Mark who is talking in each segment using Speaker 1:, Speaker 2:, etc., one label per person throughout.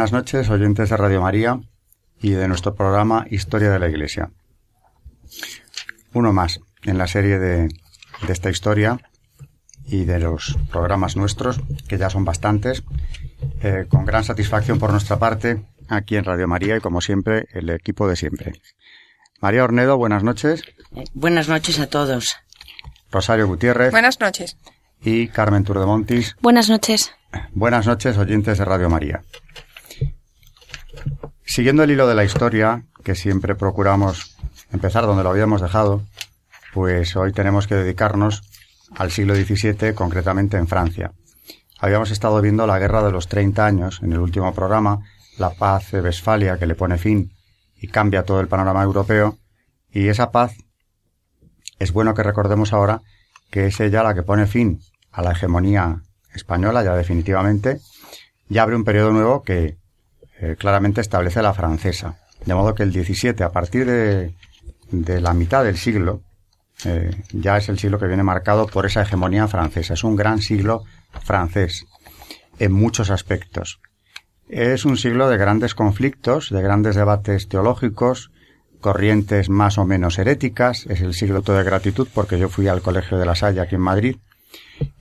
Speaker 1: Buenas noches, oyentes de Radio María y de nuestro programa Historia de la Iglesia. Uno más en la serie de, esta historia y de los programas nuestros, que ya son bastantes, eh, con gran satisfacción por nuestra parte aquí en Radio María y como siempre el equipo de siempre. María Ornedo, buenas noches.
Speaker 2: Eh, buenas noches a todos.
Speaker 1: Rosario Gutiérrez.
Speaker 3: Buenas noches.
Speaker 1: Y Carmen Turdemontis.
Speaker 4: Buenas noches.
Speaker 1: Buenas noches, oyentes de Radio María. Siguiendo el hilo de la historia, que siempre procuramos empezar donde lo habíamos dejado, pues hoy tenemos que dedicarnos al siglo XVII, concretamente en Francia. Habíamos estado viendo la Guerra de los Treinta Años en el último programa, la paz de Westfalia que le pone fin y cambia todo el panorama europeo, y esa paz es bueno que recordemos ahora que es ella la que pone fin a la hegemonía española ya definitivamente y abre un periodo nuevo que eh, claramente establece la francesa. De modo que el 17, a partir de, la mitad del siglo, eh, ya es el siglo que viene marcado por esa hegemonía francesa. Es un gran siglo francés en muchos aspectos. Es un siglo de grandes conflictos, de grandes debates teológicos, corrientes más o menos heréticas. Es el siglo todo de gratitud porque yo fui al Colegio de la Salle aquí en Madrid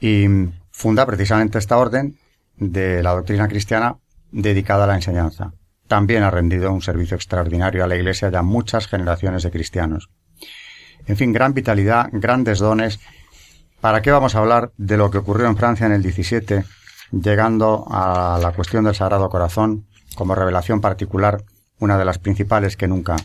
Speaker 1: y funda precisamente esta orden de la doctrina cristiana dedicada a la enseñanza. También ha rendido un servicio extraordinario a la Iglesia ya muchas generaciones de cristianos. En fin, gran vitalidad, grandes dones. ¿Para qué vamos a hablar de lo que ocurrió en Francia en el 17, llegando a la cuestión del Sagrado Corazón como revelación particular, una de las principales que nunca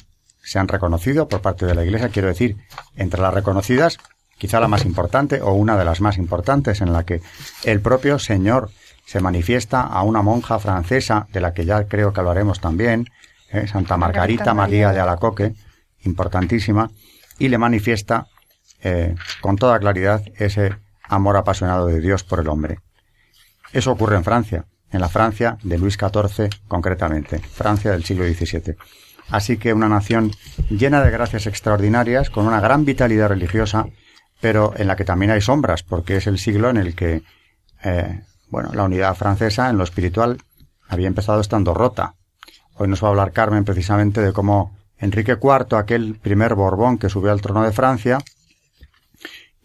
Speaker 1: se han reconocido por parte de la Iglesia? Quiero decir, entre las reconocidas, quizá la más importante o una de las más importantes en la que el propio Señor se manifiesta a una monja francesa, de la que ya creo que hablaremos también, ¿eh? Santa Margarita María de Alacoque, importantísima, y le manifiesta eh, con toda claridad ese amor apasionado de Dios por el hombre. Eso ocurre en Francia, en la Francia de Luis XIV concretamente, Francia del siglo XVII. Así que una nación llena de gracias extraordinarias, con una gran vitalidad religiosa, pero en la que también hay sombras, porque es el siglo en el que eh, bueno, la unidad francesa en lo espiritual había empezado estando rota. Hoy nos va a hablar Carmen precisamente de cómo Enrique IV, aquel primer Borbón que subió al trono de Francia,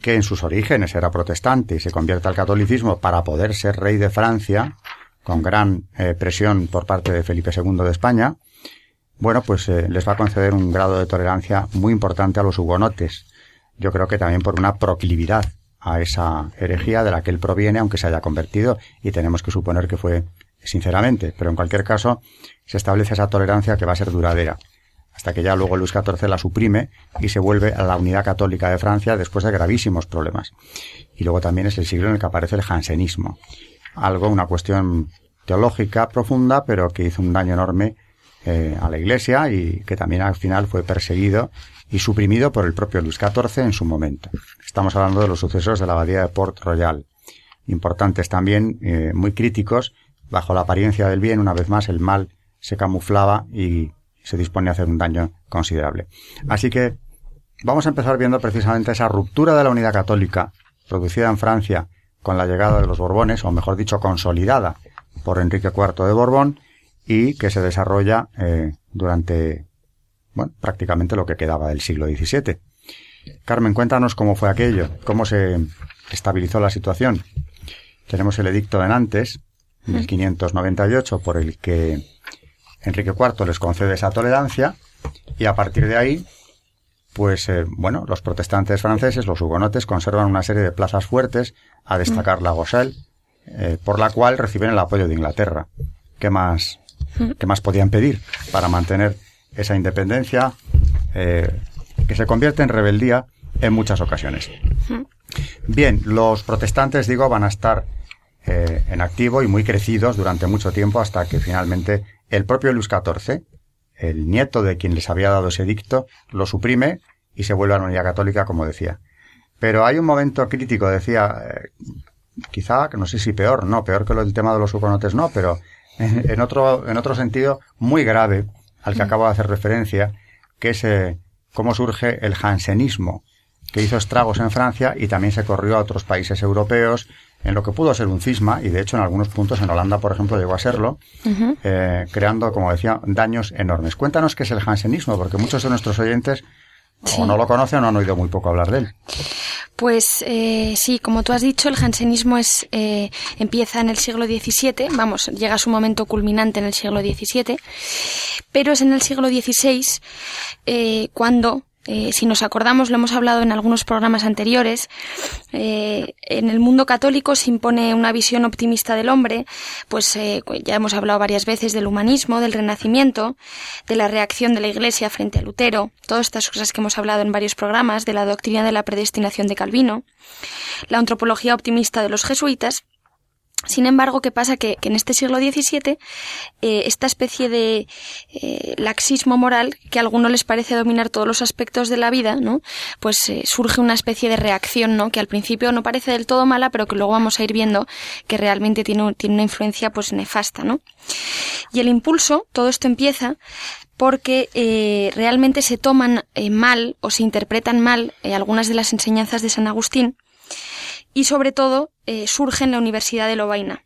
Speaker 1: que en sus orígenes era protestante y se convierte al catolicismo para poder ser rey de Francia, con gran eh, presión por parte de Felipe II de España, bueno, pues eh, les va a conceder un grado de tolerancia muy importante a los hugonotes. Yo creo que también por una proclividad a esa herejía de la que él proviene, aunque se haya convertido, y tenemos que suponer que fue sinceramente, pero en cualquier caso se establece esa tolerancia que va a ser duradera, hasta que ya luego Luis XIV la suprime y se vuelve a la unidad católica de Francia después de gravísimos problemas. Y luego también es el siglo en el que aparece el jansenismo, algo, una cuestión teológica profunda, pero que hizo un daño enorme eh, a la Iglesia y que también al final fue perseguido y suprimido por el propio Luis XIV en su momento. Estamos hablando de los sucesos de la abadía de Port Royal, importantes también, eh, muy críticos, bajo la apariencia del bien, una vez más el mal se camuflaba y se dispone a hacer un daño considerable. Así que vamos a empezar viendo precisamente esa ruptura de la unidad católica producida en Francia con la llegada de los Borbones, o mejor dicho, consolidada por Enrique IV de Borbón, y que se desarrolla eh, durante bueno, prácticamente lo que quedaba del siglo XVII. Carmen, cuéntanos cómo fue aquello, cómo se estabilizó la situación. Tenemos el edicto de Nantes, 1598, por el que Enrique IV les concede esa tolerancia, y a partir de ahí, pues, eh, bueno, los protestantes franceses, los hugonotes, conservan una serie de plazas fuertes, a destacar la Goselle, eh, por la cual reciben el apoyo de Inglaterra. ¿Qué más, qué más podían pedir para mantener esa independencia eh, que se convierte en rebeldía en muchas ocasiones. Bien, los protestantes, digo, van a estar eh, en activo y muy crecidos durante mucho tiempo hasta que finalmente el propio Luis XIV, el nieto de quien les había dado ese dicto, lo suprime y se vuelve a la unidad católica, como decía. Pero hay un momento crítico, decía, eh, quizá, no sé si peor, no, peor que lo del tema de los hugonotes, no, pero en, otro, en otro sentido muy grave al que acabo de hacer referencia, que es eh, cómo surge el jansenismo, que hizo estragos en Francia y también se corrió a otros países europeos en lo que pudo ser un cisma, y de hecho en algunos puntos en Holanda, por ejemplo, llegó a serlo, eh, creando, como decía, daños enormes. Cuéntanos qué es el jansenismo, porque muchos de nuestros oyentes o no lo conocen o han oído muy poco hablar de él.
Speaker 3: Pues eh, sí, como tú has dicho, el jansenismo es, eh, empieza en el siglo XVII, vamos, llega a su momento culminante en el siglo XVII, pero es en el siglo XVI eh, cuando eh, si nos acordamos, lo hemos hablado en algunos programas anteriores, eh, en el mundo católico se impone una visión optimista del hombre, pues eh, ya hemos hablado varias veces del humanismo, del renacimiento, de la reacción de la Iglesia frente a Lutero, todas estas cosas que hemos hablado en varios programas, de la doctrina de la predestinación de Calvino, la antropología optimista de los jesuitas, sin embargo, ¿qué pasa? Que, en este siglo XVII, eh, esta especie de eh, laxismo moral, que a algunos les parece dominar todos los aspectos de la vida, ¿no? Pues eh, surge una especie de reacción, ¿no? Que al principio no parece del todo mala, pero que luego vamos a ir viendo que realmente tiene, tiene una influencia, pues, nefasta, ¿no? Y el impulso, todo esto empieza porque realmente se toman mal o se interpretan mal algunas de las enseñanzas de San Agustín, y sobre todo eh, surge en la Universidad de Lovaina.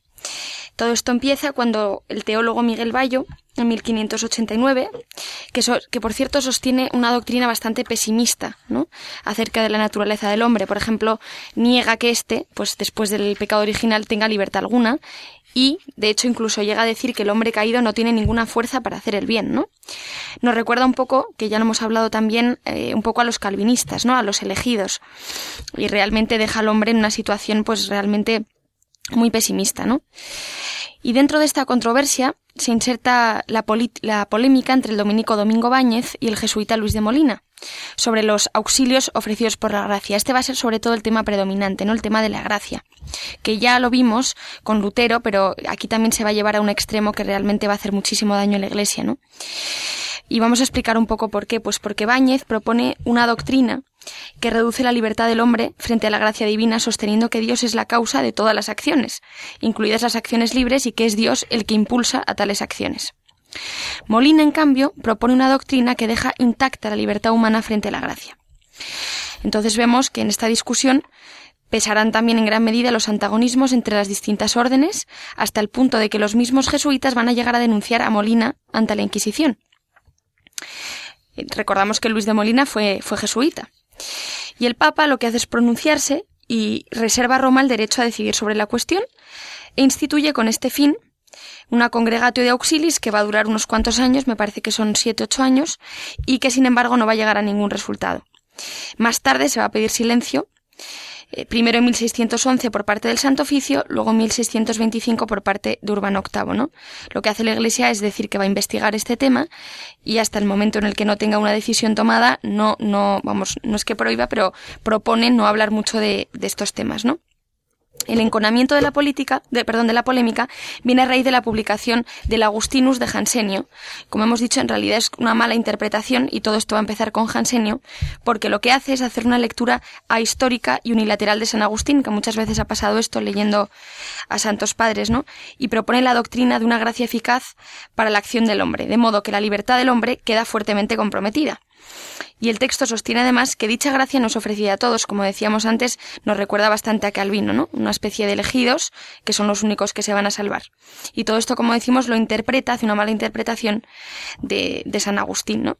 Speaker 3: Todo esto empieza cuando el teólogo Miguel Bayo, en 1589, que, que por cierto sostiene una doctrina bastante pesimista, ¿no? acerca de la naturaleza del hombre. Por ejemplo, niega que éste, pues después del pecado original, tenga libertad alguna y, de hecho, incluso llega a decir que el hombre caído no tiene ninguna fuerza para hacer el bien, ¿no? Nos recuerda un poco, que ya lo hemos hablado también, eh, un poco a los calvinistas, ¿no? A los elegidos. Y realmente deja al hombre en una situación, pues, realmente muy pesimista, ¿no? Y dentro de esta controversia se inserta la, la, polémica entre el dominico Domingo Báñez y el jesuita Luis de Molina sobre los auxilios ofrecidos por la gracia. Este va a ser sobre todo el tema predominante, ¿no? El tema de la gracia, que ya lo vimos con Lutero, pero aquí también se va a llevar a un extremo que realmente va a hacer muchísimo daño en la Iglesia, ¿no? Y vamos a explicar un poco por qué. Pues porque Báñez propone una doctrina que reduce la libertad del hombre frente a la gracia divina, sosteniendo que Dios es la causa de todas las acciones, incluidas las acciones libres, y que es Dios el que impulsa a tales acciones. Molina, en cambio, propone una doctrina que deja intacta la libertad humana frente a la gracia. Entonces vemos que en esta discusión pesarán también en gran medida los antagonismos entre las distintas órdenes, hasta el punto de que los mismos jesuitas van a llegar a denunciar a Molina ante la Inquisición. Recordamos que Luis de Molina fue, fue jesuita. Y el Papa lo que hace es pronunciarse y reserva a Roma el derecho a decidir sobre la cuestión e instituye con este fin una congregatio de auxilis que va a durar unos cuantos años, me parece que son siete ocho años, y que sin embargo no va a llegar a ningún resultado. Más tarde se va a pedir silencio, eh, primero en 1611 por parte del Santo Oficio, luego en 1625 por parte de Urbano VIII, ¿no? Lo que hace la Iglesia es decir que va a investigar este tema y hasta el momento en el que no tenga una decisión tomada, no, no, vamos, no es que prohíba, pero propone no hablar mucho de, de estos temas, ¿no? El enconamiento de la política, de, perdón, de la polémica viene a raíz de la publicación del Agustinus de Jansenio. Como hemos dicho, en realidad es una mala interpretación y todo esto va a empezar con Jansenio, porque lo que hace es hacer una lectura ahistórica y unilateral de San Agustín, que muchas veces ha pasado esto leyendo a santos padres, ¿no? Y propone la doctrina de una gracia eficaz para la acción del hombre, de modo que la libertad del hombre queda fuertemente comprometida. Y el texto sostiene además que dicha gracia nos ofrecida a todos, como decíamos antes, nos recuerda bastante a Calvino, ¿no? Una especie de elegidos que son los únicos que se van a salvar. Y todo esto, como decimos, lo interpreta, hace una mala interpretación de, de San Agustín, ¿no?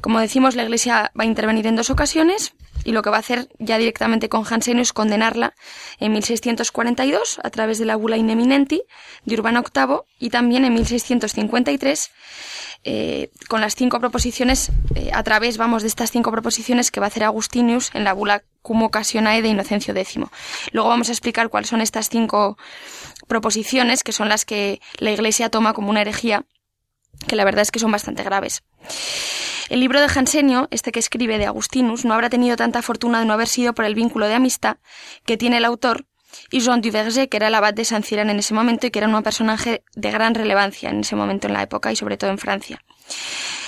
Speaker 3: Como decimos, la Iglesia va a intervenir en dos ocasiones y lo que va a hacer ya directamente con Jansenio es condenarla en 1642 a través de la bula Ineminenti de Urbano VIII y también en 1653 eh, con las cinco proposiciones, eh, a través, vamos, de estas cinco proposiciones que va a hacer Agustinius en la bula Cum Occasionae de Inocencio X. Luego vamos a explicar cuáles son estas cinco proposiciones, que son las que la Iglesia toma como una herejía que la verdad es que son bastante graves. El libro de Jansenio, este que escribe de Agustinus, no habrá tenido tanta fortuna de no haber sido por el vínculo de amistad que tiene el autor y Jean Duverger, que era el abad de San Cirán en ese momento y que era un personaje de gran relevancia en ese momento en la época y sobre todo en Francia.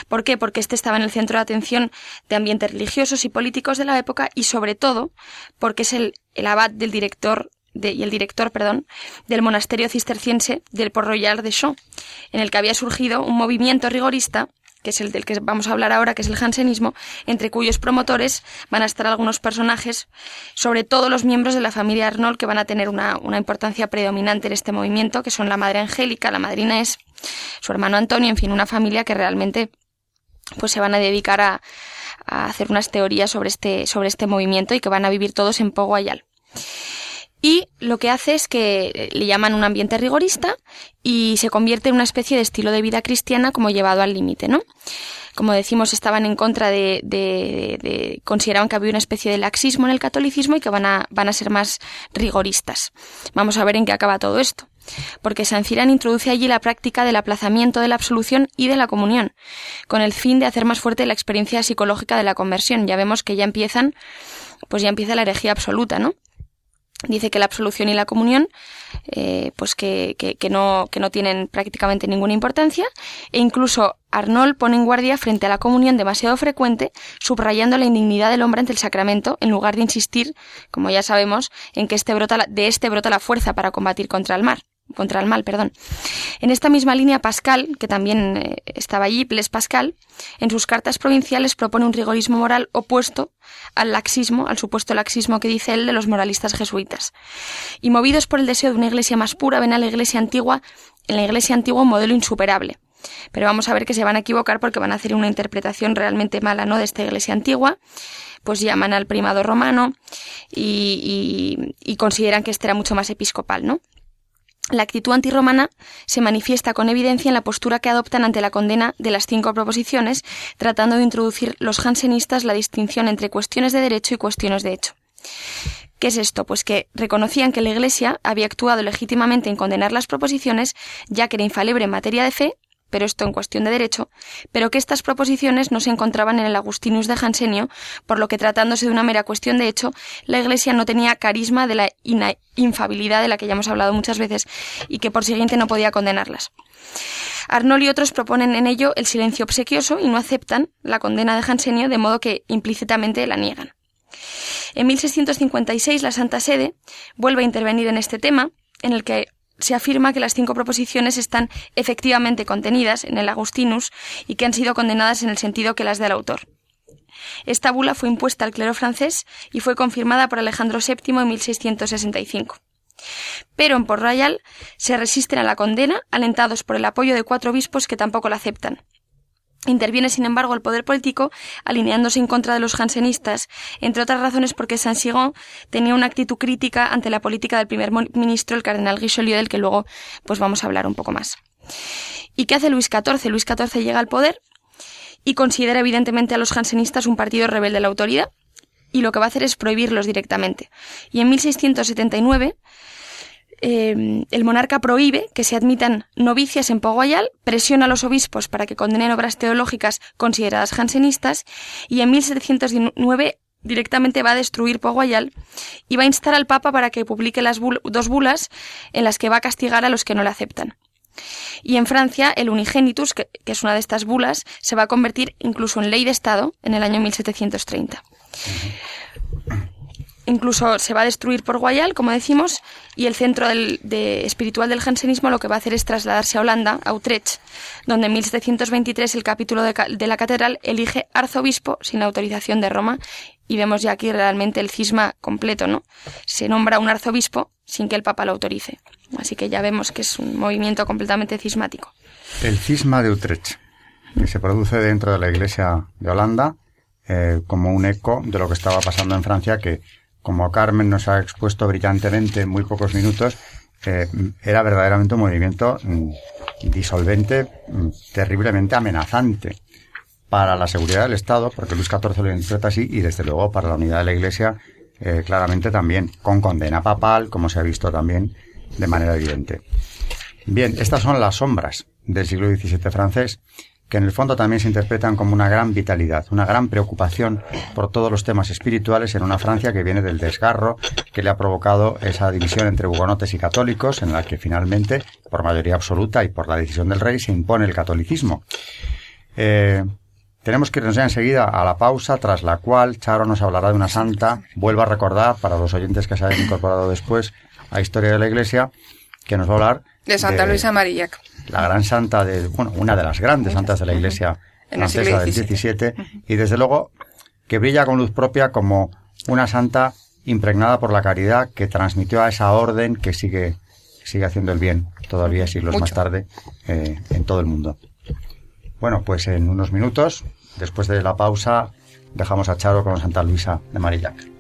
Speaker 3: ¿Por qué? Porque este estaba en el centro de atención de ambientes religiosos y políticos de la época y sobre todo porque es el, abad del director y el director, perdón, del monasterio cisterciense del Port Royal de Champs, en el que había surgido un movimiento rigorista que es el del que vamos a hablar ahora, que es el jansenismo, entre cuyos promotores van a estar algunos personajes, sobre todo los miembros de la familia Arnold, que van a tener una, importancia predominante en este movimiento, que son la madre Angélica, la madrina es su hermano Antonio, en fin, una familia que realmente pues se van a dedicar a, hacer unas teorías sobre este, sobre este movimiento y que van a vivir todos en Poguayal y lo que hace es que eh, le llaman un ambiente rigorista y se convierte en una especie de estilo de vida cristiana como llevado al límite, ¿no? Como decimos, estaban en contra de, de, consideraban que había una especie de laxismo en el catolicismo y que van a, van a ser más rigoristas. Vamos a ver en qué acaba todo esto. Porque San Cirán introduce allí la práctica del aplazamiento de la absolución y de la comunión, con el fin de hacer más fuerte la experiencia psicológica de la conversión. Ya vemos que ya empiezan, pues ya empieza la herejía absoluta, ¿no? Dice que la absolución y la comunión eh, pues que, que, no, que no tienen prácticamente ninguna importancia. E incluso Arnold pone en guardia frente a la comunión demasiado frecuente, subrayando la indignidad del hombre ante el sacramento, en lugar de insistir, como ya sabemos, en que este brota de este brota la fuerza para combatir contra el mar contra el mal, perdón. En esta misma línea, Pascal, que también eh, estaba allí, Blaise Pascal, en sus cartas provinciales propone un rigorismo moral opuesto al laxismo, al supuesto laxismo que dice él de los moralistas jesuitas. Y movidos por el deseo de una iglesia más pura, ven a la iglesia antigua, en la iglesia antigua un modelo insuperable. Pero vamos a ver que se van a equivocar porque van a hacer una interpretación realmente mala, ¿no? De esta iglesia antigua pues llaman al primado romano y, y, y, consideran que este era mucho más episcopal, ¿no? La actitud antirromana se manifiesta con evidencia en la postura que adoptan ante la condena de las cinco proposiciones, tratando de introducir los jansenistas la distinción entre cuestiones de derecho y cuestiones de hecho. ¿Qué es esto? Pues que reconocían que la Iglesia había actuado legítimamente en condenar las proposiciones, ya que era infalible en materia de fe, pero esto en cuestión de derecho, pero que estas proposiciones no se encontraban en el Agustinus de Jansenio, por lo que tratándose de una mera cuestión de hecho, la Iglesia no tenía carisma de la infabilidad de la que ya hemos hablado muchas veces y que por siguiente no podía condenarlas. Arnold y otros proponen en ello el silencio obsequioso y no aceptan la condena de Jansenio, de modo que implícitamente la niegan. En 1656 la Santa Sede vuelve a intervenir en este tema, en el que se afirma que las cinco proposiciones están efectivamente contenidas en el Agustinus y que han sido condenadas en el sentido que las del autor. Esta bula fue impuesta al clero francés y fue confirmada por Alejandro VII en 1665. Pero en Port Royal se resisten a la condena, alentados por el apoyo de cuatro obispos que tampoco la aceptan. Interviene, sin embargo, el poder político, alineándose en contra de los jansenistas, entre otras razones porque Saint-Sigon tenía una actitud crítica ante la política del primer ministro, el cardenal Richelieu, del que luego pues vamos a hablar un poco más. ¿Y qué hace Luis XIV? Luis XIV llega al poder y considera evidentemente a los jansenistas un partido rebelde a la autoridad, y lo que va a hacer es prohibirlos directamente. Y en 1679 Em, el monarca prohíbe que se admitan novicias en Poguayal, presiona a los obispos para que condenen obras teológicas consideradas jansenistas y en 1719 directamente va a destruir Poguayal y va a instar al Papa para que publique las dos bulas en las que va a castigar a los que no le aceptan. Y en Francia, el unigenitus, que, es una de estas bulas, se va a convertir incluso en ley de Estado en el año 1730. Incluso se va a destruir por Guayal, como decimos, y el centro de, espiritual del jansenismo lo que va a hacer es trasladarse a Holanda, a Utrecht, donde en 1723 el capítulo de, de la catedral elige arzobispo sin la autorización de Roma y vemos ya aquí realmente el cisma completo, ¿no? Se nombra un arzobispo sin que el Papa lo autorice. Así que ya vemos que es un movimiento completamente cismático.
Speaker 1: El cisma de Utrecht, que se produce dentro de la Iglesia de Holanda eh, como un eco de lo que estaba pasando en Francia, que como Carmen nos ha expuesto brillantemente en muy pocos minutos, eh, era verdaderamente un movimiento mm, disolvente, mm, terriblemente amenazante para la seguridad del Estado, porque Luis XIV lo interpreta así, y desde luego para la unidad de la Iglesia, eh, claramente también, con condena papal, como se ha visto también de manera evidente. Bien, estas son las sombras del siglo XVII francés, que en el fondo también se interpretan como una gran vitalidad, una gran preocupación por todos los temas espirituales en una Francia que viene del desgarro que le ha provocado esa división entre hugonotes y católicos, en la que finalmente, por mayoría absoluta y por la decisión del rey, se impone el catolicismo. Eh, tenemos que irnos ya enseguida a la pausa, tras la cual Charo nos hablará de una santa. Vuelvo a recordar, para los oyentes que se hayan incorporado después a Historia de la Iglesia, que nos va a hablar
Speaker 4: de Santa Luisa Marillac.
Speaker 1: La gran santa de, bueno, una de las grandes santas de la Iglesia francesa del 17 y desde luego que brilla con luz propia como una santa impregnada por la caridad que transmitió a esa orden que sigue, sigue haciendo el bien todavía siglos más tarde eh, en todo el mundo. Bueno, pues en unos minutos, después de la pausa, dejamos a Charo con Santa Luisa de Marillac.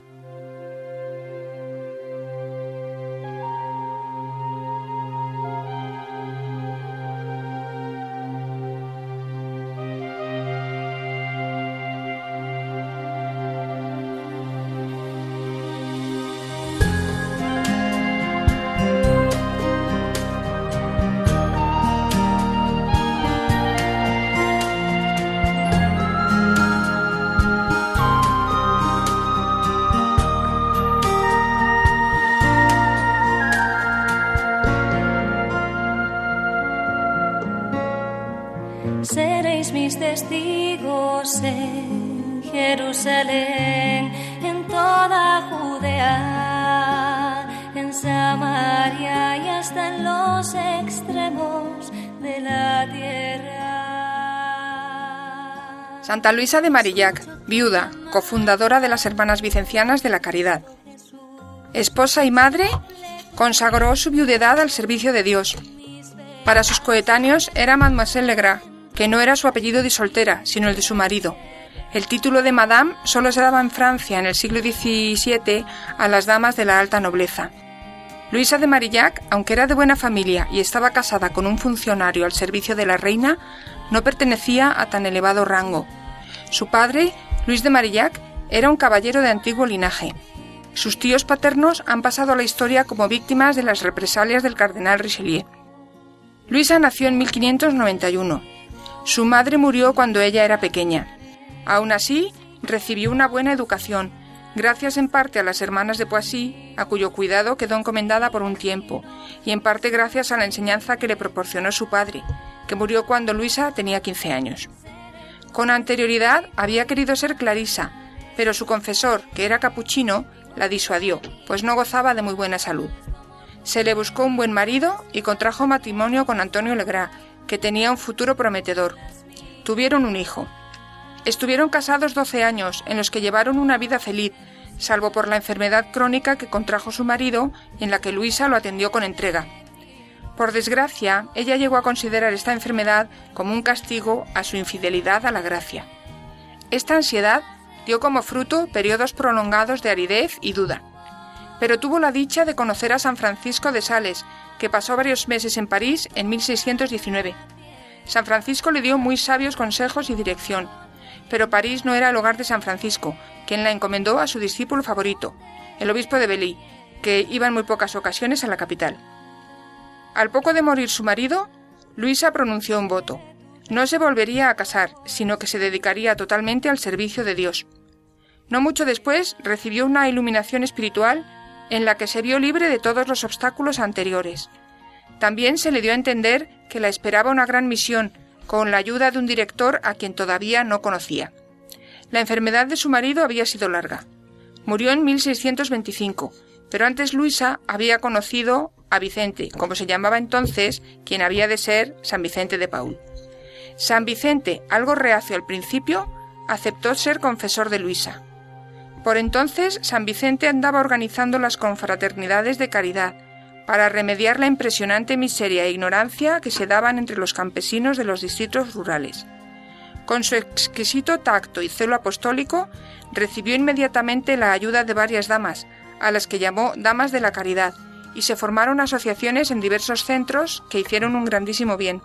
Speaker 4: Luisa de Marillac, viuda, cofundadora de las Hermanas Vicencianas de la Caridad. Esposa y madre, consagró su viudedad al servicio de Dios. Para sus coetáneos era Mademoiselle Legras, que no era su apellido de soltera, sino el de su marido. El título de Madame solo se daba en Francia en el siglo XVII a las damas de la alta nobleza. Luisa de Marillac, aunque era de buena familia y estaba casada con un funcionario al servicio de la reina, no pertenecía a tan elevado rango. Su padre, Luis de Marillac, era un caballero de antiguo linaje. Sus tíos paternos han pasado a la historia como víctimas de las represalias del cardenal Richelieu. Luisa nació en 1591. Su madre murió cuando ella era pequeña. Aún así, recibió una buena educación, gracias en parte a las hermanas de Poissy, a cuyo cuidado quedó encomendada por un tiempo, y en parte gracias a la enseñanza que le proporcionó su padre, que murió cuando Luisa tenía 15 años. Con anterioridad había querido ser clarisa, pero su confesor, que era capuchino, la disuadió, pues no gozaba de muy buena salud. Se le buscó un buen marido y contrajo matrimonio con Antonio Legras, que tenía un futuro prometedor. Tuvieron un hijo. Estuvieron casados 12 años, en los que llevaron una vida feliz, salvo por la enfermedad crónica que contrajo su marido en la que Luisa lo atendió con entrega. Por desgracia, ella llegó a considerar esta enfermedad como un castigo a su infidelidad a la gracia. Esta ansiedad dio como fruto periodos prolongados de aridez y duda. Pero tuvo la dicha de conocer a San Francisco de Sales, que pasó varios meses en París en 1619. San Francisco le dio muy sabios consejos y dirección, pero París no era el hogar de San Francisco, quien la encomendó a su discípulo favorito, el obispo de Belí, que iba en muy pocas ocasiones a la capital. Al poco de morir su marido, Luisa pronunció un voto. No se volvería a casar, sino que se dedicaría totalmente al servicio de Dios. No mucho después recibió una iluminación espiritual en la que se vio libre de todos los obstáculos anteriores. También se le dio a entender que la esperaba una gran misión, con la ayuda de un director a quien todavía no conocía. La enfermedad de su marido había sido larga. Murió en 1625, pero antes Luisa había conocido a Vicente, como se llamaba entonces, quien había de ser San Vicente de Paul. San Vicente, algo reacio al principio, aceptó ser confesor de Luisa. Por entonces, San Vicente andaba organizando las confraternidades de caridad para remediar la impresionante miseria e ignorancia que se daban entre los campesinos de los distritos rurales. Con su exquisito tacto y celo apostólico, recibió inmediatamente la ayuda de varias damas, a las que llamó Damas de la Caridad, y se formaron asociaciones en diversos centros que hicieron un grandísimo bien.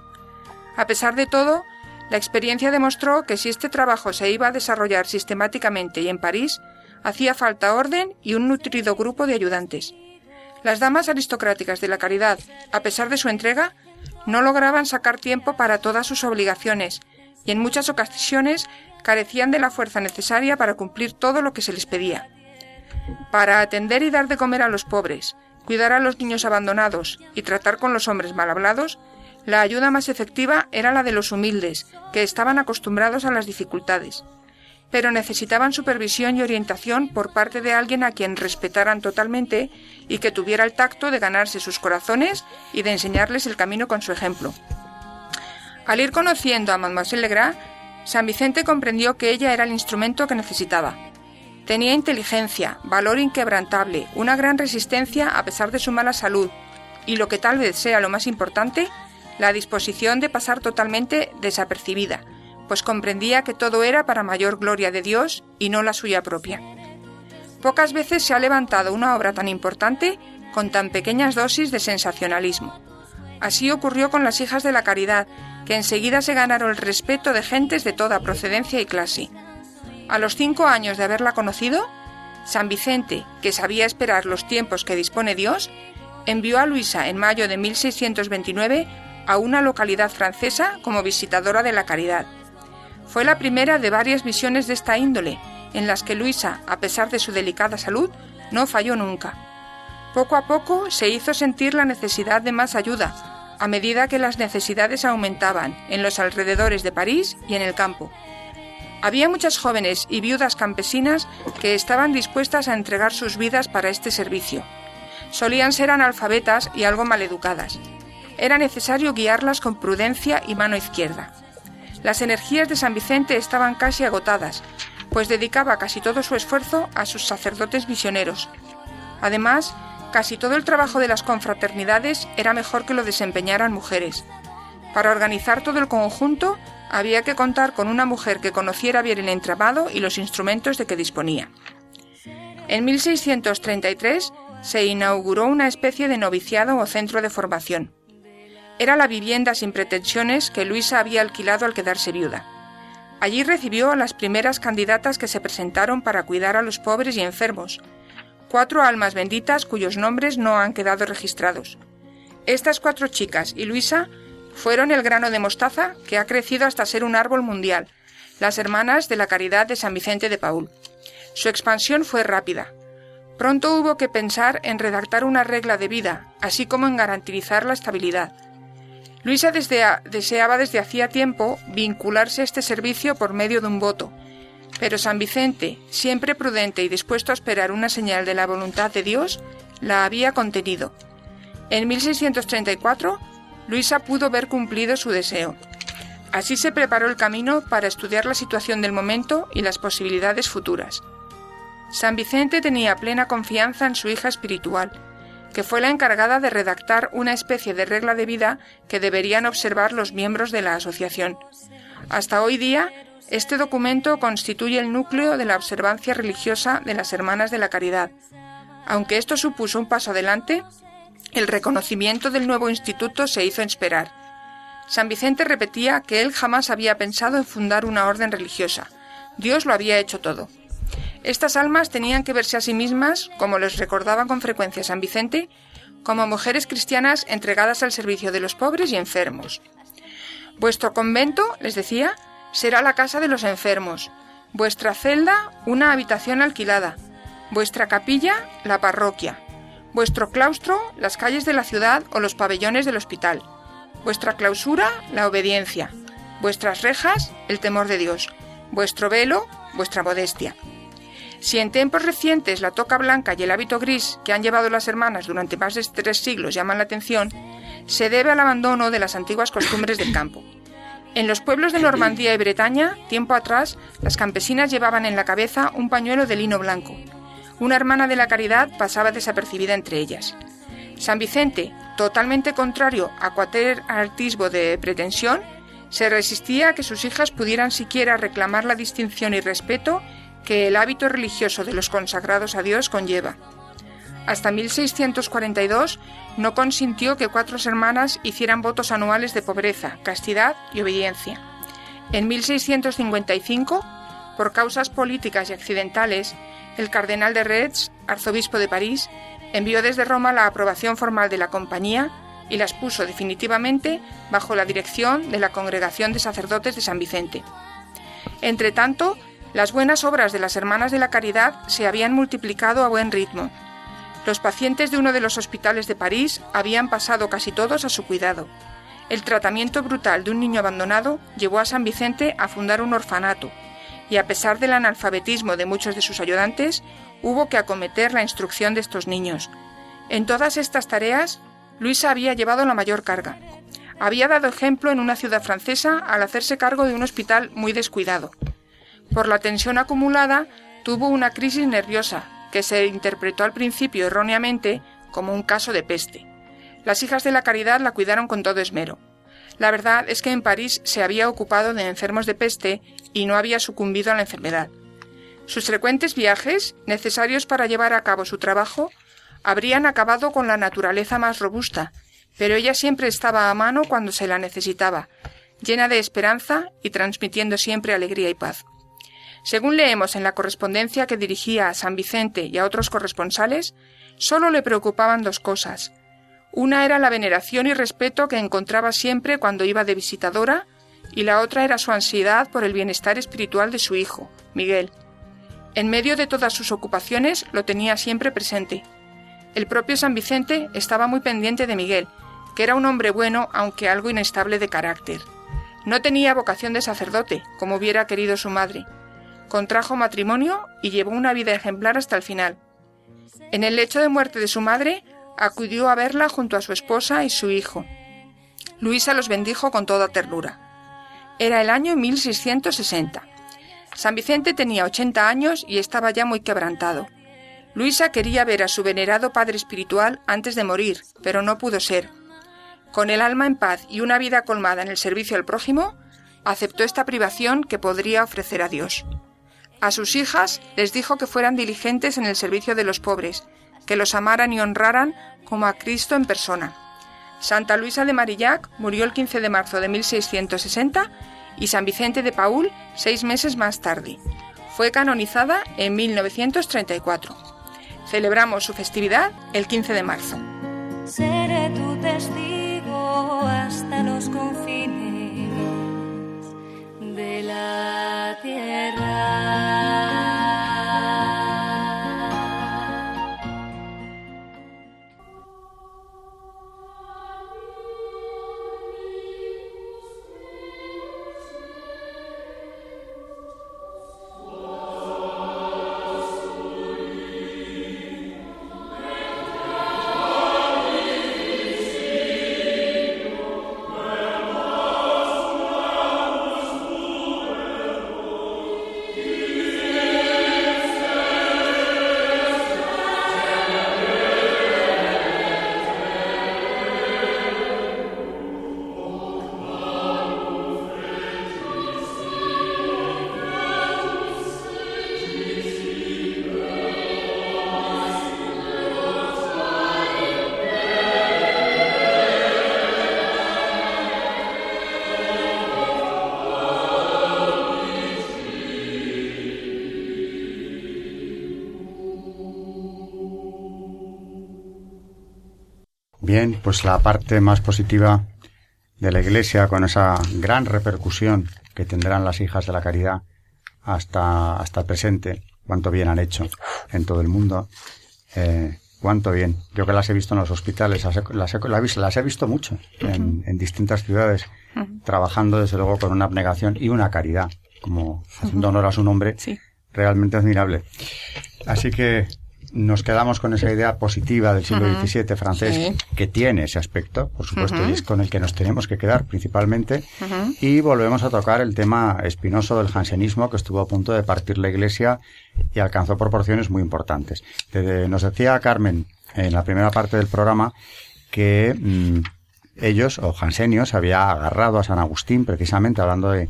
Speaker 4: A pesar de todo, la experiencia demostró que si este trabajo se iba a desarrollar sistemáticamente y en París, hacía falta orden y un nutrido grupo de ayudantes. Las damas aristocráticas de la caridad, a pesar de su entrega, no lograban sacar tiempo para todas sus obligaciones y en muchas ocasiones carecían de la fuerza necesaria para cumplir todo lo que se les pedía. Para atender y dar de comer a los pobres, cuidar a los niños abandonados y tratar con los hombres mal hablados, la ayuda más efectiva era la de los humildes, que estaban acostumbrados a las dificultades, pero necesitaban supervisión y orientación por parte de alguien a quien respetaran totalmente y que tuviera el tacto de ganarse sus corazones y de enseñarles el camino con su ejemplo. Al ir conociendo a Mademoiselle Legras, San Vicente comprendió que ella era el instrumento que necesitaba. Tenía inteligencia, valor inquebrantable, una gran resistencia a pesar de su mala salud y lo que tal vez sea lo más importante, la disposición de pasar totalmente desapercibida, pues comprendía que todo era para mayor gloria de Dios y no la suya propia. Pocas veces se ha levantado una obra tan importante con tan pequeñas dosis de sensacionalismo. Así ocurrió con las hijas de la caridad, que enseguida se ganaron el respeto de gentes de toda procedencia y clase. A los cinco años de haberla conocido, San Vicente, que sabía esperar los tiempos que dispone Dios, envió a Luisa en mayo de 1629 a una localidad francesa como visitadora de la caridad fue la primera de varias misiones de esta índole, en las que Luisa, a pesar de su delicada salud, no falló nunca. Poco a poco se hizo sentir la necesidad de más ayuda, a medida que las necesidades aumentaban en los alrededores de París y en el campo. Había muchas jóvenes y viudas campesinas que estaban dispuestas a entregar sus vidas para este servicio. Solían ser analfabetas y algo maleducadas. Era necesario guiarlas con prudencia y mano izquierda. Las energías de San Vicente estaban casi agotadas, pues dedicaba casi todo su esfuerzo a sus sacerdotes misioneros. Además, casi todo el trabajo de las confraternidades era mejor que lo desempeñaran mujeres. Para organizar todo el conjunto había que contar con una mujer que conociera bien el entramado y los instrumentos de que disponía. En 1633 se inauguró una especie de noviciado o centro de formación. Era la vivienda sin pretensiones que Luisa había alquilado al quedarse viuda. Allí recibió a las primeras candidatas que se presentaron para cuidar a los pobres y enfermos, cuatro almas benditas cuyos nombres no han quedado registrados. Estas cuatro chicas y Luisa fueron el grano de mostaza que ha crecido hasta ser un árbol mundial, las hermanas de la caridad de San Vicente de Paul. Su expansión fue rápida. Pronto hubo que pensar en redactar una regla de vida, así como en garantizar la estabilidad. Luisa deseaba desde hacía tiempo vincularse a este servicio por medio de un voto, pero San Vicente, siempre prudente y dispuesto a esperar una señal de la voluntad de Dios, la había contenido. En 1634, Luisa pudo ver cumplido su deseo. Así se preparó el camino para estudiar la situación del momento y las posibilidades futuras. San Vicente tenía plena confianza en su hija espiritual, que fue la encargada de redactar una especie de regla de vida que deberían observar los miembros de la asociación. Hasta hoy día, este documento constituye el núcleo de la observancia religiosa de las Hermanas de la Caridad. Aunque esto supuso un paso adelante, el reconocimiento del nuevo instituto se hizo esperar. San Vicente repetía que él jamás había pensado en fundar una orden religiosa. Dios lo había hecho todo. Estas almas tenían que verse a sí mismas, como les recordaba con frecuencia San Vicente, como mujeres cristianas entregadas al servicio de los pobres y enfermos. Vuestro convento, les decía, será la casa de los enfermos, vuestra celda una habitación alquilada, vuestra capilla la parroquia, vuestro claustro las calles de la ciudad o los pabellones del hospital, vuestra clausura la obediencia, vuestras rejas el temor de Dios, vuestro velo vuestra modestia. Si en tiempos recientes la toca blanca y el hábito gris que han llevado las hermanas durante más de tres siglos llaman la atención, se debe al abandono de las antiguas costumbres del campo. En los pueblos de Normandía y Bretaña, tiempo atrás, las campesinas llevaban en la cabeza un pañuelo de lino blanco. Una hermana de la caridad pasaba desapercibida entre ellas. San Vicente, totalmente contrario a cualquier artismo de pretensión, se resistía a que sus hijas pudieran siquiera reclamar la distinción y respeto que el hábito religioso de los consagrados a Dios conlleva. Hasta 1642 no consintió que cuatro hermanas hicieran votos anuales de pobreza, castidad y obediencia. En 1655, por causas políticas y accidentales, el cardenal de Retz, arzobispo de París, envió desde Roma la aprobación formal de la compañía y las puso definitivamente bajo la dirección de la Congregación de Sacerdotes de San Vicente. Entretanto, las buenas obras de las Hermanas de la Caridad se habían multiplicado a buen ritmo. Los pacientes de uno de los hospitales de París habían pasado casi todos a su cuidado. El tratamiento brutal de un niño abandonado llevó a San Vicente a fundar un orfanato, y a pesar del analfabetismo de muchos de sus ayudantes, hubo que acometer la instrucción de estos niños. En todas estas tareas, Luisa había llevado la mayor carga. Había dado ejemplo en una ciudad francesa al hacerse cargo de un hospital muy descuidado. Por la tensión acumulada, tuvo una crisis nerviosa, que se interpretó al principio erróneamente como un caso de peste. Las hijas de la caridad la cuidaron con todo esmero. La verdad es que en París se había ocupado de enfermos de peste y no había sucumbido a la enfermedad. Sus frecuentes viajes, necesarios para llevar a cabo su trabajo, habrían acabado con la naturaleza más robusta, pero ella siempre estaba a mano cuando se la necesitaba, llena de esperanza y transmitiendo siempre alegría y paz. Según leemos en la correspondencia que dirigía a San Vicente y a otros corresponsales, solo le preocupaban dos cosas. Una era la veneración y respeto que encontraba siempre cuando iba de visitadora, y la otra era su ansiedad por el bienestar espiritual de su hijo, Miguel. En medio de todas sus ocupaciones lo tenía siempre presente. El propio San Vicente estaba muy pendiente de Miguel, que era un hombre bueno aunque algo inestable de carácter. No tenía vocación de sacerdote, como hubiera querido su madre. Contrajo matrimonio y llevó una vida ejemplar hasta el final. En el lecho de muerte de su madre, acudió a verla junto a su esposa y su hijo. Luisa los bendijo con toda ternura. Era el año 1660. San Vicente tenía 80 años y estaba ya muy quebrantado. Luisa quería ver a su venerado padre espiritual antes de morir, pero no pudo ser. Con el alma en paz y una vida colmada en el servicio al prójimo, aceptó esta privación que podría ofrecer a Dios. A sus hijas les dijo que fueran diligentes en el servicio de los pobres, que los amaran y honraran como a Cristo en persona. Santa Luisa de Marillac murió el 15 de marzo de 1660 y San Vicente de Paul seis meses más tarde. Fue canonizada en 1934. Celebramos su festividad el 15 de marzo.
Speaker 5: Seré tu testigo hasta los confines de la tierra.
Speaker 1: Pues la parte más positiva de la Iglesia, con esa gran repercusión que tendrán las hijas de la caridad hasta, hasta el presente, cuánto bien han hecho en todo el mundo, eh, cuánto bien. Yo que las he visto en los hospitales, las he, las he, visto mucho en, en distintas ciudades, trabajando desde luego con una abnegación y una caridad, como haciendo honor a su nombre, realmente admirable. Así que nos quedamos con esa idea positiva del siglo XVII francés que tiene ese aspecto, por supuesto, y es con el que nos tenemos que quedar principalmente. Y volvemos a tocar el tema espinoso del jansenismo que estuvo a punto de partir la Iglesia y alcanzó proporciones muy importantes. nos decía Carmen en la primera parte del programa que mm, ellos, o jansenios, había agarrado a San Agustín, precisamente hablando de,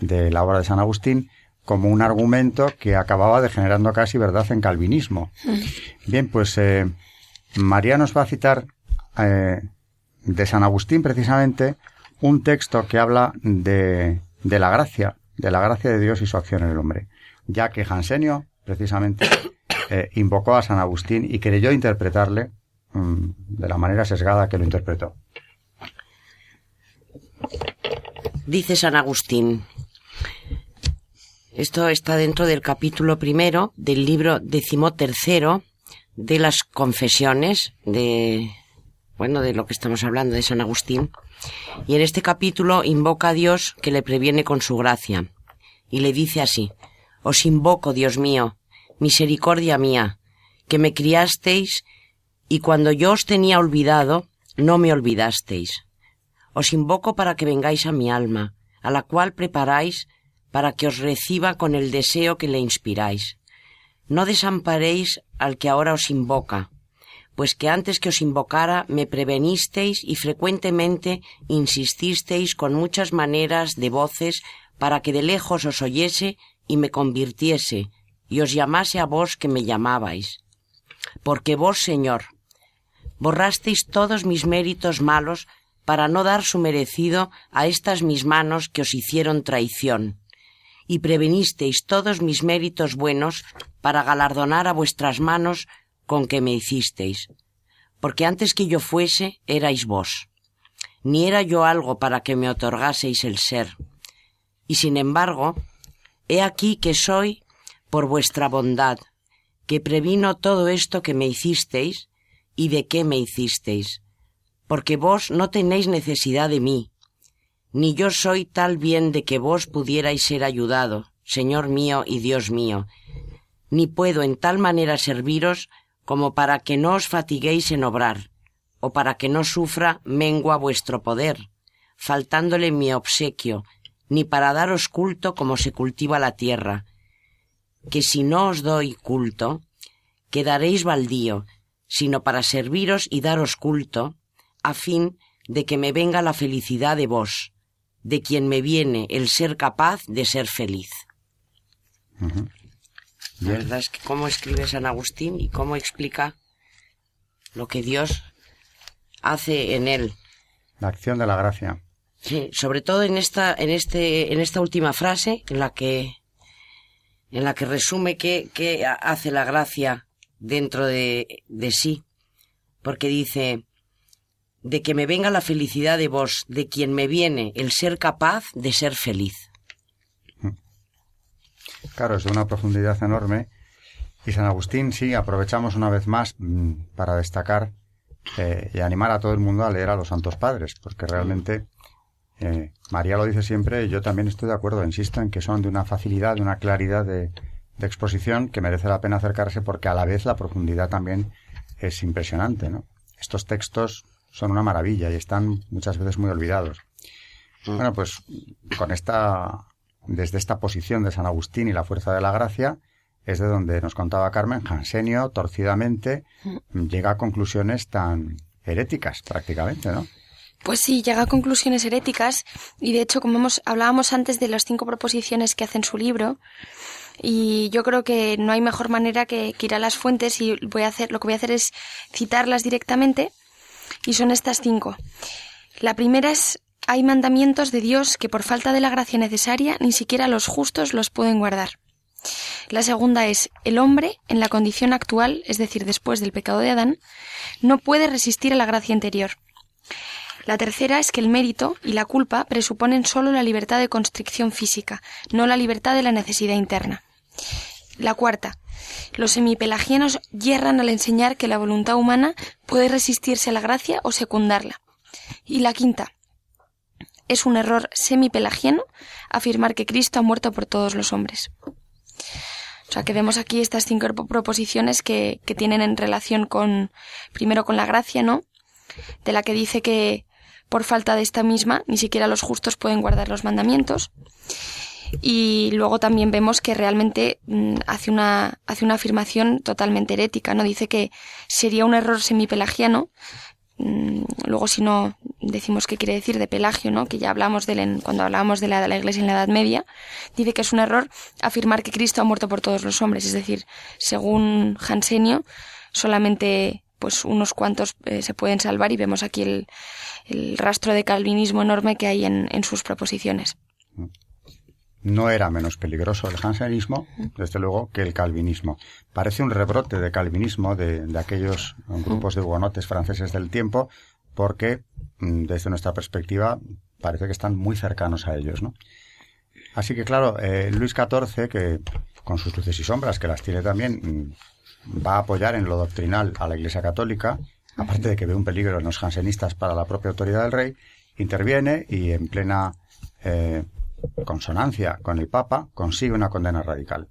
Speaker 1: de la obra de San Agustín, como un argumento que acababa degenerando casi verdad en calvinismo. Bien, pues eh, María nos va a citar eh, de San Agustín precisamente un texto que habla de, de la gracia, de la gracia de Dios y su acción en el hombre, ya que Jansenio precisamente eh, invocó a San Agustín y creyó interpretarle mm, de la manera sesgada que lo interpretó.
Speaker 2: Dice San Agustín. Esto está dentro del capítulo primero del libro decimotercero de las confesiones de, bueno, de lo que estamos hablando de San Agustín. Y en este capítulo invoca a Dios que le previene con su gracia. Y le dice así, Os invoco, Dios mío, misericordia mía, que me criasteis y cuando yo os tenía olvidado, no me olvidasteis. Os invoco para que vengáis a mi alma, a la cual preparáis para que os reciba con el deseo que le inspiráis. No desamparéis al que ahora os invoca, pues que antes que os invocara me prevenisteis y frecuentemente insististeis con muchas maneras de voces para que de lejos os oyese y me convirtiese, y os llamase a vos que me llamabais. Porque vos, Señor, borrasteis todos mis méritos malos para no dar su merecido a estas mis manos que os hicieron traición, y prevenisteis todos mis méritos buenos para galardonar a vuestras manos con que me hicisteis, porque antes que yo fuese erais vos, ni era yo algo para que me otorgaseis el ser, y sin embargo, he aquí que soy por vuestra bondad, que previno todo esto que me hicisteis, y de qué me hicisteis, porque vos no tenéis necesidad de mí, ni yo soy tal bien de que vos pudierais ser ayudado, Señor mío y Dios mío, ni puedo en tal manera serviros como para que no os fatiguéis en obrar, o para que no sufra mengua vuestro poder, faltándole mi obsequio, ni para daros culto como se cultiva la tierra, que si no os doy culto, quedaréis baldío, sino para serviros y daros culto, a fin de que me venga la felicidad de vos, de quien me viene el ser capaz de ser feliz. La verdad es que cómo escribe San Agustín y cómo explica lo que Dios hace en él.
Speaker 1: La acción de la gracia.
Speaker 2: Sí, sobre todo en esta, en este, en esta última frase, en la que, en la que resume qué, qué hace la gracia dentro de, de sí, porque dice, de que me venga la felicidad de vos, de quien me viene el ser capaz de ser feliz.
Speaker 1: Claro, es de una profundidad enorme. Y San Agustín, sí, aprovechamos una vez más mm, para destacar eh, y animar a todo el mundo a leer a los Santos Padres, porque realmente eh, María lo dice siempre, yo también estoy de acuerdo, insisto en que son de una facilidad, de una claridad de, de exposición que merece la pena acercarse porque a la vez la profundidad también es impresionante, ¿no? Estos textos son una maravilla y están muchas veces muy olvidados. Bueno, pues con esta, desde esta posición de San Agustín y la fuerza de la gracia, es de donde nos contaba Carmen, Jansenio, torcidamente, llega a conclusiones tan heréticas prácticamente, ¿no?
Speaker 3: Pues sí, llega a conclusiones heréticas y de hecho, como hemos, hablábamos antes de las cinco proposiciones que hace en su libro, y yo creo que no hay mejor manera que, ir a las fuentes y voy a hacer, lo que voy a hacer es citarlas directamente y son estas cinco. La primera es hay mandamientos de Dios que por falta de la gracia necesaria ni siquiera los justos los pueden guardar. La segunda es el hombre, en la condición actual, es decir, después del pecado de Adán, no puede resistir a la gracia interior. La tercera es que el mérito y la culpa presuponen solo la libertad de constricción física, no la libertad de la necesidad interna. La cuarta. Los semipelagianos yerran al enseñar que la voluntad humana puede resistirse a la gracia o secundarla. Y la quinta. Es un error semipelagiano afirmar que Cristo ha muerto por todos los hombres. O sea, que vemos aquí estas cinco proposiciones que, que tienen en relación con, primero con la gracia, ¿no? De la que dice que por falta de esta misma ni siquiera los justos pueden guardar los mandamientos y luego también vemos que realmente mm, hace una hace una afirmación totalmente herética no dice que sería un error semipelagiano mm, luego si no decimos qué quiere decir de Pelagio no que ya hablamos de él cuando hablábamos de la, de la Iglesia en la Edad Media dice que es un error afirmar que Cristo ha muerto por todos los hombres. Es decir según Jansenio solamente pues unos cuantos eh, se pueden salvar y vemos aquí el, el, rastro de calvinismo enorme que hay en, en sus proposiciones.
Speaker 1: Mm no era menos peligroso el jansenismo, desde luego, que el calvinismo. Parece un rebrote de calvinismo de, aquellos grupos de hugonotes franceses del tiempo, porque mm, desde nuestra perspectiva parece que están muy cercanos a ellos, ¿no? Así que claro, eh, Luis XIV, que con sus luces y sombras, que las tiene también, mm, va a apoyar en lo doctrinal a la Iglesia Católica, aparte de que ve un peligro en los jansenistas para la propia autoridad del rey, interviene y en plena eh, consonancia con el Papa consigue una condena radical.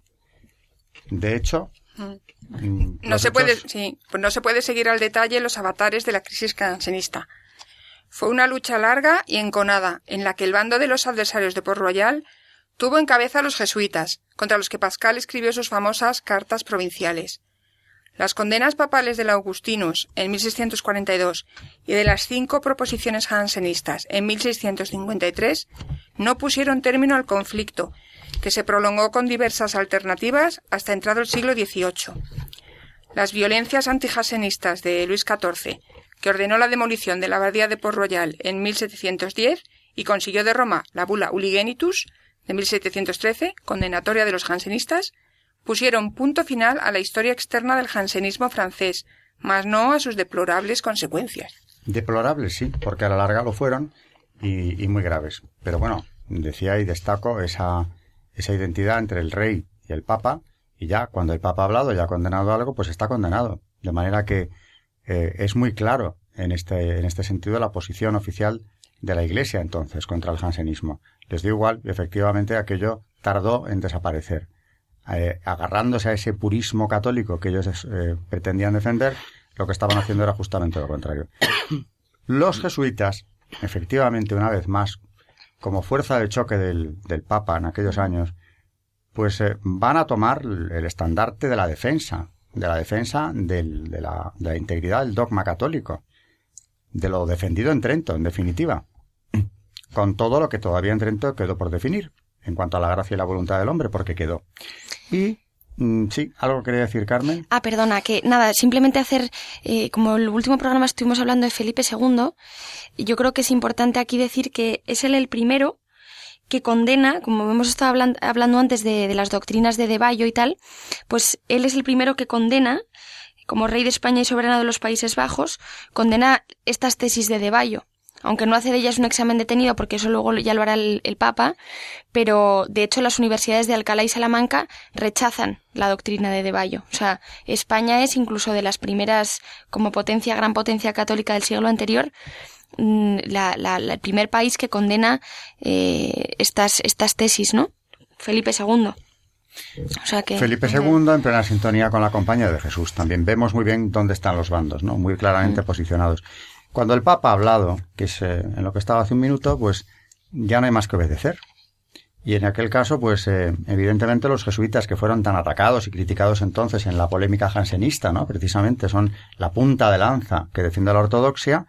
Speaker 1: De hecho, mm,
Speaker 4: No se, puede, sí, pues no se puede seguir al detalle los avatares de la crisis cansenista. Fue una lucha larga y enconada, en la que el bando de los adversarios de Port Royal tuvo en cabeza a los jesuitas, contra los que Pascal escribió sus famosas cartas provinciales. Las condenas papales del Augustinus en 1642 y de las cinco proposiciones jansenistas en 1653 no pusieron término al conflicto, que se prolongó con diversas alternativas hasta entrado el siglo XVIII. Las violencias antijansenistas de Luis XIV, que ordenó la demolición de la abadía de Port Royal en 1710 y consiguió de Roma la bula Uligenitus de 1713, condenatoria de los jansenistas, pusieron punto final a la historia externa del jansenismo francés, mas no a sus deplorables consecuencias.
Speaker 1: Deplorables, sí, porque a la larga lo fueron y, muy graves. Pero bueno, decía y destaco esa, esa identidad entre el rey y el papa, y ya cuando el papa ha hablado y ha condenado algo, pues está condenado. De manera que eh, es muy claro en este, en este sentido la posición oficial de la Iglesia entonces contra el jansenismo. Les dio igual, efectivamente aquello tardó en desaparecer. Eh, agarrándose a ese purismo católico que ellos eh, pretendían defender, lo que estaban haciendo era justamente lo contrario. Los jesuitas, efectivamente, una vez más, como fuerza de choque del, del Papa en aquellos años, pues eh, van a tomar el estandarte de la defensa, de la defensa del- de, la, de la integridad del dogma católico, de lo defendido en Trento, en definitiva, con todo lo que todavía en Trento quedó por definir, en cuanto a la gracia y la voluntad del hombre, porque quedó. Y, mm, sí, algo quería decir Carmen.
Speaker 3: Ah, perdona, que nada, simplemente hacer, eh, como el último programa estuvimos hablando de Felipe II, yo creo que es importante aquí decir que es él el primero que condena, como hemos estado hablan- hablando antes de, de las doctrinas de De Bayo y tal, pues él es el primero que condena, como rey de España y soberano de los Países Bajos, condena estas tesis de De Bayo. Aunque no hace de ellas un examen detenido, porque eso luego ya lo hará el, el Papa, pero de hecho las universidades de Alcalá y Salamanca rechazan la doctrina de De Bayo. O sea, España es incluso de las primeras, como potencia, gran potencia católica del siglo anterior, mm, la, la- la- el primer país que condena eh, estas, estas tesis, ¿no? Felipe II. O sea que.
Speaker 1: Felipe II en plena sintonía con la compañía de Jesús. También vemos muy bien dónde están los bandos, ¿no? Muy claramente posicionados. Cuando el Papa ha hablado, que es eh, en lo que estaba hace un minuto, pues ya no hay más que obedecer. Y en aquel caso, pues eh, evidentemente los jesuitas que fueron tan atacados y criticados entonces en la polémica jansenista, ¿no? Precisamente son la punta de lanza que defiende la ortodoxia,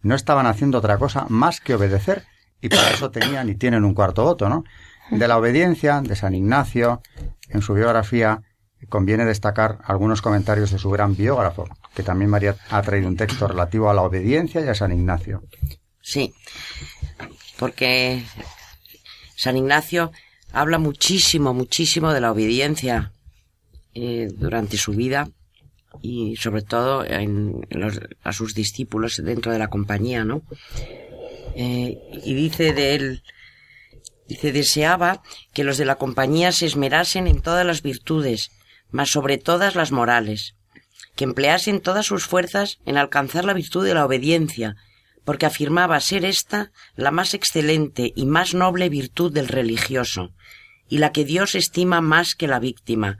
Speaker 1: no estaban haciendo otra cosa más que obedecer y para eso tenían y tienen un cuarto voto, ¿no? De la obediencia de San Ignacio, en su biografía, conviene destacar algunos comentarios de su gran biógrafo, que también María ha traído un texto relativo a la obediencia y a San Ignacio.
Speaker 2: Sí, porque San Ignacio habla muchísimo, muchísimo de la obediencia eh, durante su vida y sobre todo en, los- a sus discípulos dentro de la compañía, ¿no? Eh, y dice de él, dice, deseaba que los de la compañía se esmerasen en todas las virtudes, mas sobre todas las morales, que empleasen todas sus fuerzas en alcanzar la virtud de la obediencia, porque afirmaba ser esta la más excelente y más noble virtud del religioso, y la que Dios estima más que la víctima,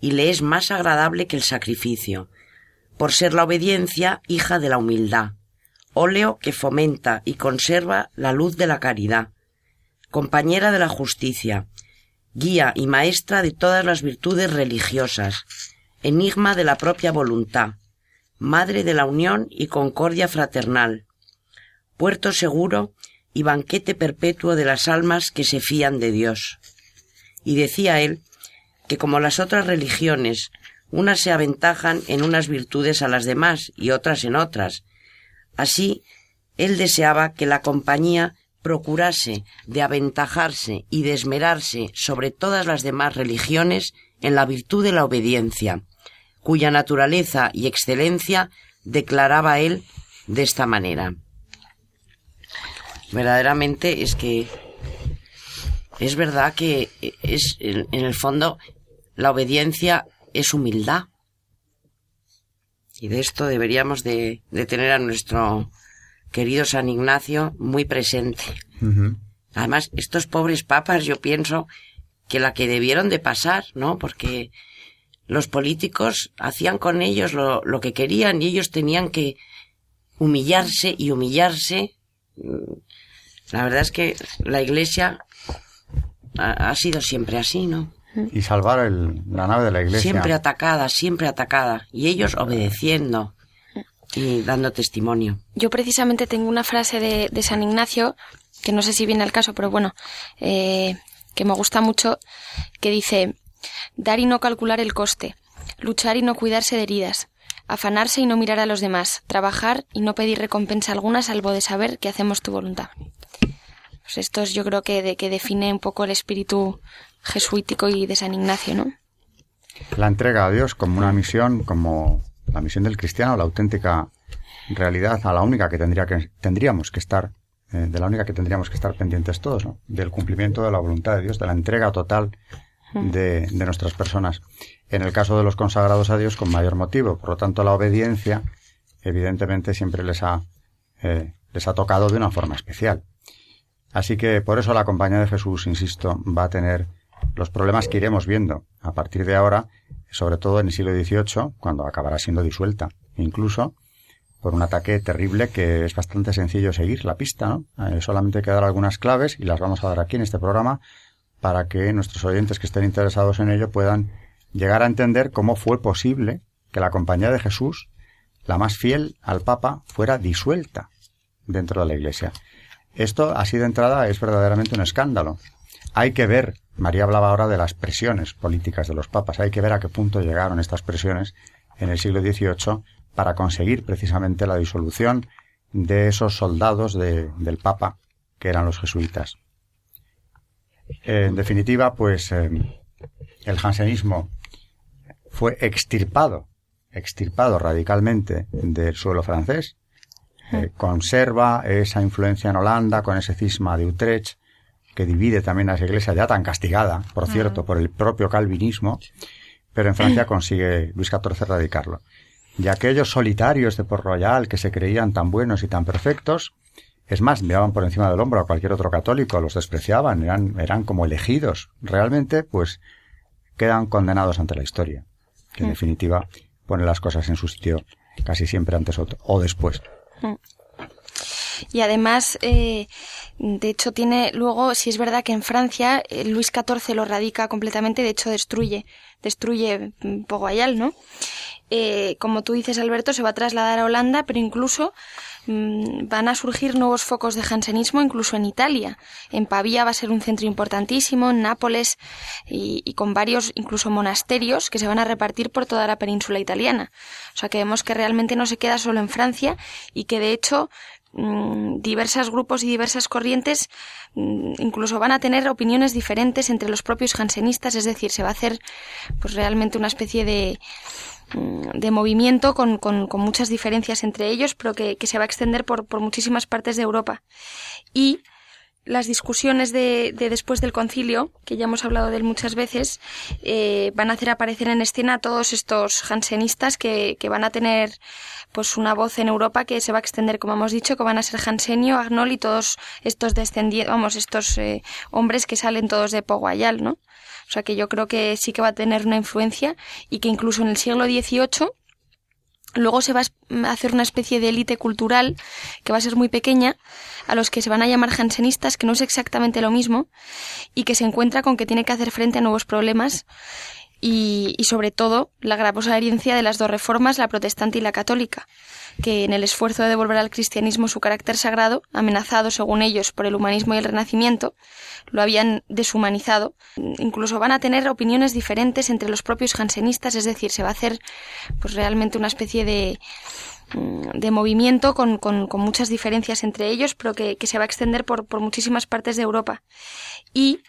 Speaker 2: y le es más agradable que el sacrificio, por ser la obediencia hija de la humildad, óleo que fomenta y conserva la luz de la caridad, compañera de la justicia, guía y maestra de todas las virtudes religiosas, enigma de la propia voluntad, madre de la unión y concordia fraternal, puerto seguro y banquete perpetuo de las almas que se fían de Dios. Y decía él que como las otras religiones, unas se aventajan en unas virtudes a las demás y otras en otras, así él deseaba que la compañía procurase de aventajarse y de esmerarse sobre todas las demás religiones en la virtud de la obediencia, cuya naturaleza y excelencia declaraba él de esta manera. verdaderamente es que es verdad que es en, el fondo la obediencia es humildad. Y de esto deberíamos de, tener a nuestro querido San Ignacio muy presente. Además, estos pobres papas, yo pienso que la que debieron de pasar, ¿no? Porque los políticos hacían con ellos lo, lo que querían y ellos tenían que humillarse y humillarse. La verdad es que la Iglesia ha, sido siempre así, ¿no?
Speaker 1: Y salvar el, la nave de la Iglesia.
Speaker 2: Siempre atacada, siempre atacada. Y ellos obedeciendo y dando testimonio.
Speaker 3: Yo precisamente tengo una frase de, de San Ignacio, que no sé si viene al caso, pero bueno, eh, que me gusta mucho, que dice, dar y no calcular el coste, luchar y no cuidarse de heridas, afanarse y no mirar a los demás, trabajar y no pedir recompensa alguna salvo de saber que hacemos tu voluntad. Pues esto es yo creo que, de, que define un poco el espíritu jesuítico y de San Ignacio, ¿no?
Speaker 1: La entrega a Dios como una misión, como la misión del cristiano, la auténtica realidad, a la única que, tendría que tendríamos que estar, eh, de la única que tendríamos que estar pendientes todos, ¿no? Del cumplimiento de la voluntad de Dios, de la entrega total de, de nuestras personas. En el caso de los consagrados a Dios, con mayor motivo. Por lo tanto, la obediencia, evidentemente, siempre les ha, eh, les ha tocado de una forma especial. Así que por eso la Compañía de Jesús, insisto, va a tener los problemas que iremos viendo a partir de ahora, sobre todo en el siglo XVIII, cuando acabará siendo disuelta, incluso por un ataque terrible que es bastante sencillo seguir la pista, ¿no? Eh, solamente hay que dar algunas claves y las vamos a dar aquí en este programa para que nuestros oyentes que estén interesados en ello puedan llegar a entender cómo fue posible que la Compañía de Jesús, la más fiel al Papa, fuera disuelta dentro de la Iglesia. Esto, así de entrada, es verdaderamente un escándalo. Hay que ver, María hablaba ahora de las presiones políticas de los papas, hay que ver a qué punto llegaron estas presiones en el siglo XVIII para conseguir precisamente la disolución de esos soldados del Papa que eran los jesuitas. En definitiva, pues eh, el jansenismo fue extirpado, extirpado radicalmente del suelo francés eh, conserva esa influencia en Holanda con ese cisma de Utrecht que divide también a esa iglesia ya tan castigada, por cierto, por el propio calvinismo, pero en Francia consigue Luis XIV erradicarlo. Y aquellos solitarios de Port Royal que se creían tan buenos y tan perfectos, es más, miraban por encima del hombro a cualquier otro católico, los despreciaban, eran, eran como elegidos. Realmente, pues, quedan condenados ante la historia, que en mm. definitiva pone las cosas en su sitio casi siempre antes o después.
Speaker 3: Y además, eh, de hecho, tiene luego, si es verdad que en Francia eh, Luis XIV lo radica completamente, de hecho destruye, destruye Poguayal, ¿no? Eh, como tú dices, Alberto, se va a trasladar a Holanda, pero incluso mm, van a surgir nuevos focos de jansenismo incluso en Italia. En Pavía va a ser un centro importantísimo, en Nápoles y, con varios incluso monasterios que se van a repartir por toda la península italiana. O sea que vemos que realmente no se queda solo en Francia y que de hecho diversos grupos y diversas corrientes mm, incluso van a tener opiniones diferentes entre los propios jansenistas, es decir, se va a hacer pues realmente una especie de de movimiento con, con, con, muchas diferencias entre ellos, pero que, que se va a extender por, por, muchísimas partes de Europa. Y las discusiones de, de, después del concilio, que ya hemos hablado de él muchas veces, eh, van a hacer aparecer en escena a todos estos jansenistas que, que, van a tener pues una voz en Europa que se va a extender, como hemos dicho, que van a ser Jansenio, Agnol y todos estos descendientes, vamos, estos eh, hombres que salen todos de Poguayal, ¿no? O sea que yo creo que sí que va a tener una influencia y que incluso en el siglo XVIII Luego se va a hacer una especie de élite cultural que va a ser muy pequeña, a los que se van a llamar jansenistas, que no es exactamente lo mismo, y que se encuentra con que tiene que hacer frente a nuevos problemas y, y sobre todo la gravosa herencia de las dos reformas, la protestante y la católica que en el esfuerzo de devolver al cristianismo su carácter sagrado, amenazado según ellos por el humanismo y el renacimiento, lo habían deshumanizado. Incluso van a tener opiniones diferentes entre los propios jansenistas, es decir, se va a hacer pues realmente una especie de mm, de movimiento con, con, con, muchas diferencias entre ellos, pero que, que se va a extender por, por muchísimas partes de Europa. Y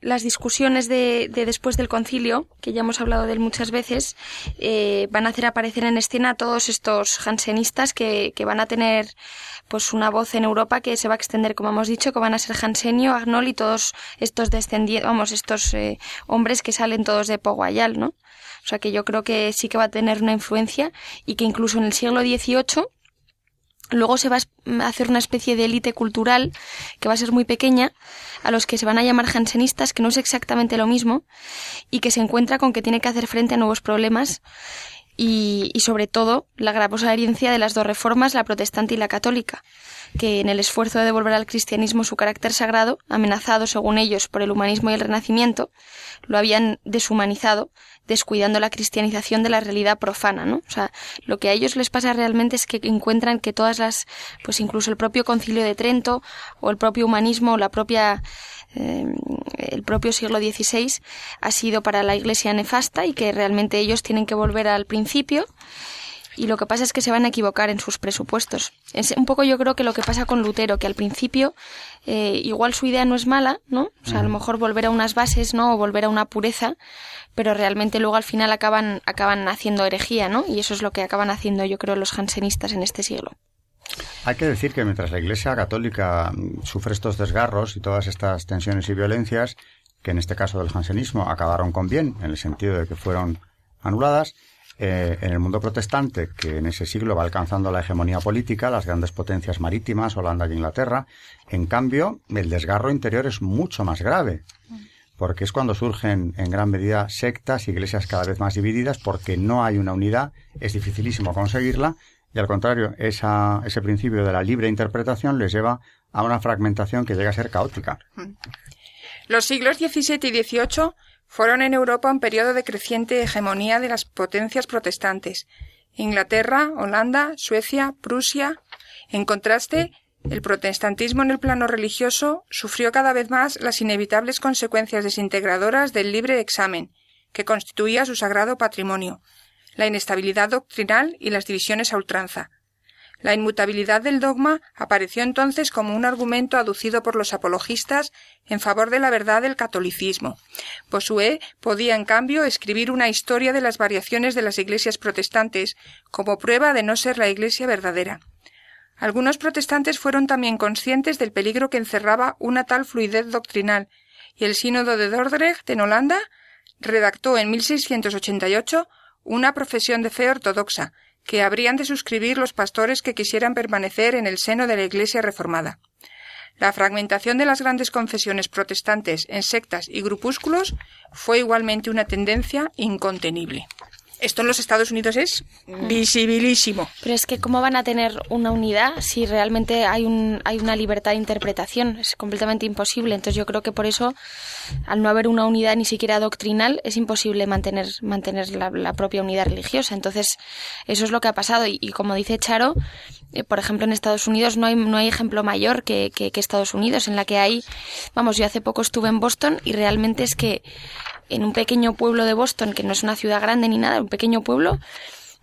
Speaker 3: las discusiones de, de, después del concilio, que ya hemos hablado de él muchas veces, eh, van a hacer aparecer en escena a todos estos jansenistas que, que, van a tener pues una voz en Europa que se va a extender, como hemos dicho, que van a ser Jansenio, Agnol y todos estos descendientes, vamos, estos eh, hombres que salen todos de Poguayal, ¿no? O sea que yo creo que sí que va a tener una influencia y que incluso en el siglo XVIII Luego se va a hacer una especie de élite cultural que va a ser muy pequeña, a los que se van a llamar jansenistas, que no es exactamente lo mismo, y que se encuentra con que tiene que hacer frente a nuevos problemas y, y sobre todo la gravosa herencia de las dos reformas, la protestante y la católica, que en el esfuerzo de devolver al cristianismo su carácter sagrado, amenazado según ellos por el humanismo y el renacimiento, lo habían deshumanizado, descuidando la cristianización de la realidad profana, ¿no? O sea, lo que a ellos les pasa realmente es que encuentran que todas las, pues incluso el propio concilio de Trento, o el propio humanismo, o la propia eh, el propio siglo XVI ha sido para la Iglesia nefasta y que realmente ellos tienen que volver al principio y lo que pasa es que se van a equivocar en sus presupuestos. Es un poco yo creo que lo que pasa con Lutero, que al principio eh, igual su idea no es mala, ¿no? O sea, a lo mejor volver a unas bases, ¿no? O volver a una pureza, pero realmente luego al final acaban, acaban haciendo herejía, ¿no? Y eso es lo que acaban haciendo yo creo los jansenistas en este siglo.
Speaker 1: Hay que decir que mientras la Iglesia Católica sufre estos desgarros y todas estas tensiones y violencias, que en este caso del jansenismo acabaron con bien, en el sentido de que fueron anuladas, eh, en el mundo protestante, que en ese siglo va alcanzando la hegemonía política, las grandes potencias marítimas, Holanda y Inglaterra, en cambio, el desgarro interior es mucho más grave, porque es cuando surgen en gran medida sectas, iglesias cada vez más divididas, porque no hay una unidad, es dificilísimo conseguirla, y al contrario, esa, ese principio de la libre interpretación les lleva a una fragmentación que llega a ser caótica.
Speaker 4: Los siglos XVII y XVIII fueron en Europa un periodo de creciente hegemonía de las potencias protestantes. Inglaterra, Holanda, Suecia, Prusia. En contraste, el protestantismo en el plano religioso sufrió cada vez más las inevitables consecuencias desintegradoras del libre examen, que constituía su sagrado patrimonio, la inestabilidad doctrinal y las divisiones a ultranza. La inmutabilidad del dogma apareció entonces como un argumento aducido por los apologistas en favor de la verdad del catolicismo. Bossuet podía, en cambio, escribir una historia de las variaciones de las iglesias protestantes como prueba de no ser la iglesia verdadera. Algunos protestantes fueron también conscientes del peligro que encerraba una tal fluidez doctrinal, y el sínodo de Dordrecht en Holanda redactó en 1688 una profesión de fe ortodoxa, que habrían de suscribir los pastores que quisieran permanecer en el seno de la Iglesia reformada. La fragmentación de las grandes confesiones protestantes en sectas y grupúsculos fue igualmente una tendencia incontenible. Esto en los Estados Unidos es visibilísimo.
Speaker 3: Pero es que cómo van a tener una unidad si realmente hay un hay una libertad de interpretación, es completamente imposible. Entonces yo creo que por eso al no haber una unidad ni siquiera doctrinal es imposible mantener mantener la, propia unidad religiosa. Entonces eso es lo que ha pasado y, como dice Charo, eh, por ejemplo en Estados Unidos no hay no hay ejemplo mayor que, que, que Estados Unidos en la que hay, vamos, yo hace poco estuve en Boston y realmente es que en un pequeño pueblo de Boston, que no es una ciudad grande ni nada, un pequeño pueblo,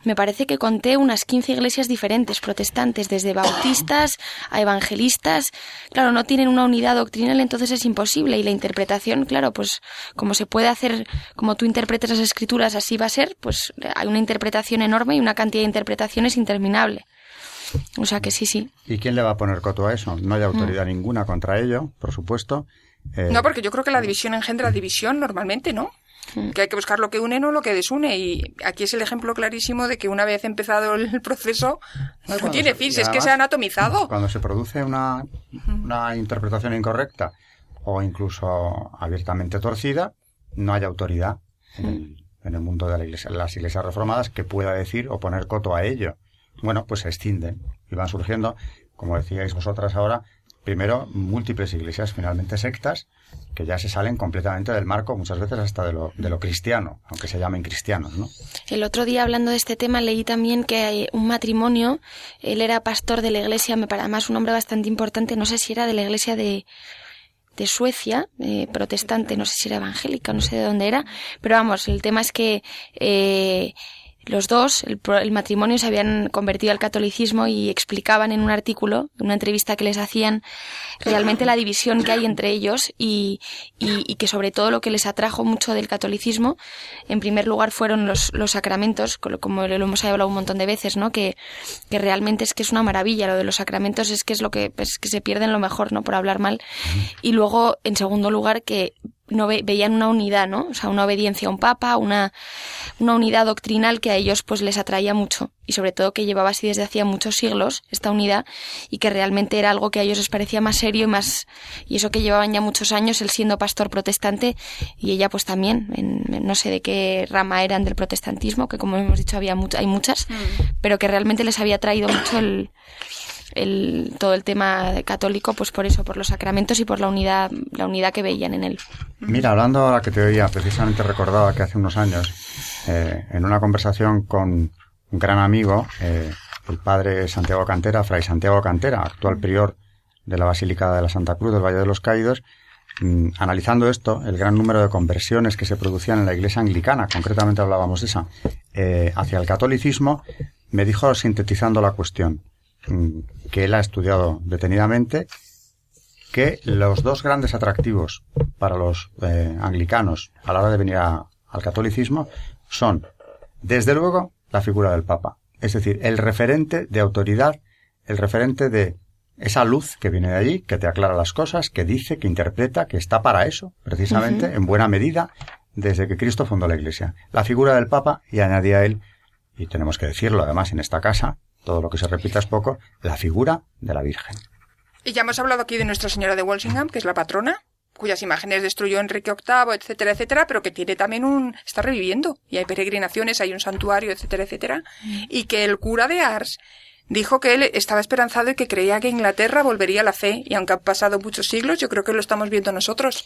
Speaker 3: me parece que conté unas 15 iglesias diferentes, protestantes, desde bautistas a evangelistas. Claro, no tienen una unidad doctrinal, entonces es imposible. Y la interpretación, claro, pues como se puede hacer, como tú interpretas las escrituras, así va a ser, pues hay una interpretación enorme y una cantidad de interpretaciones interminable. O sea que sí, sí.
Speaker 1: ¿Y quién le va a poner coto a eso? No hay autoridad mm. ninguna contra ello, por supuesto.
Speaker 4: Eh, no, porque yo creo que la división engendra división normalmente, ¿no? Mm. Que hay que buscar lo que une, no lo que desune. Y aquí es el ejemplo clarísimo de que una vez empezado el proceso, no, tiene fin, es que se han atomizado.
Speaker 1: Cuando se produce una, una interpretación incorrecta o incluso abiertamente torcida, no hay autoridad en el, en el mundo de la iglesia, las iglesias reformadas que pueda decir o poner coto a ello. Bueno, pues se extienden y van surgiendo, como decíais vosotras ahora, primero múltiples iglesias, finalmente sectas, que ya se salen completamente del marco, muchas veces hasta de lo, de lo cristiano, aunque se llamen cristianos, ¿no?
Speaker 3: El otro día hablando de este tema leí también que un matrimonio, él era pastor de la iglesia, me parece además un hombre bastante importante, no sé si era de la iglesia de, de Suecia, protestante, no sé si era evangélica, no sé de dónde era, pero vamos, el tema es que eh, los dos, el, el matrimonio, se habían convertido al catolicismo y explicaban en un artículo, en una entrevista que les hacían, realmente la división que hay entre ellos y, y- y que sobre todo lo que les atrajo mucho del catolicismo, en primer lugar fueron los, los sacramentos, como lo hemos hablado un montón de veces, ¿no? Que, que realmente es que es una maravilla lo de los sacramentos, es que es lo que, pues, que se pierden lo mejor, ¿no? Por hablar mal. Y luego, en segundo lugar, que no ve- veían una unidad, ¿no? O sea, una obediencia a un papa, una, una unidad doctrinal que a ellos pues les atraía mucho y sobre todo que llevaba así desde hacía muchos siglos esta unidad y que realmente era algo que a ellos les parecía más serio y más y eso que llevaban ya muchos años él siendo pastor protestante y ella pues también en- no sé de qué rama eran del protestantismo que como hemos dicho había much- hay muchas pero que realmente les había traído mucho el el, todo el tema católico, pues por eso, por los sacramentos y por la unidad, la unidad que veían en él.
Speaker 1: Mira, hablando ahora que te oía, precisamente recordaba que hace unos años, eh, en una conversación con un gran amigo, eh, el padre Santiago Cantera, Fray Santiago Cantera, actual prior de la Basílica de la Santa Cruz del Valle de los Caídos, mm, analizando esto, el gran número de conversiones que se producían en la iglesia anglicana, concretamente hablábamos de esa, eh, hacia el catolicismo, me dijo, sintetizando la cuestión, que él ha estudiado detenidamente que los dos grandes atractivos para los eh, anglicanos a la hora de venir a- al catolicismo son, desde luego, la figura del Papa. Es decir, el referente de autoridad, el referente de esa luz que viene de allí, que te aclara las cosas, que dice, que interpreta, que está para eso, precisamente, en buena medida, desde que Cristo fundó la Iglesia. La figura del Papa, y añadía él, y tenemos que decirlo además en esta casa, todo lo que se repita es poco, la figura de la Virgen.
Speaker 4: Y ya hemos hablado aquí de Nuestra Señora de Walsingham, que es la patrona, cuyas imágenes destruyó Enrique VIII, etcétera, etcétera, pero que tiene también un... está reviviendo. Y hay peregrinaciones, hay un santuario, etcétera, etcétera. Y que el cura de Ars dijo que él estaba esperanzado y que creía que Inglaterra volvería a la fe. Y aunque han pasado muchos siglos, yo creo que lo estamos viendo nosotros.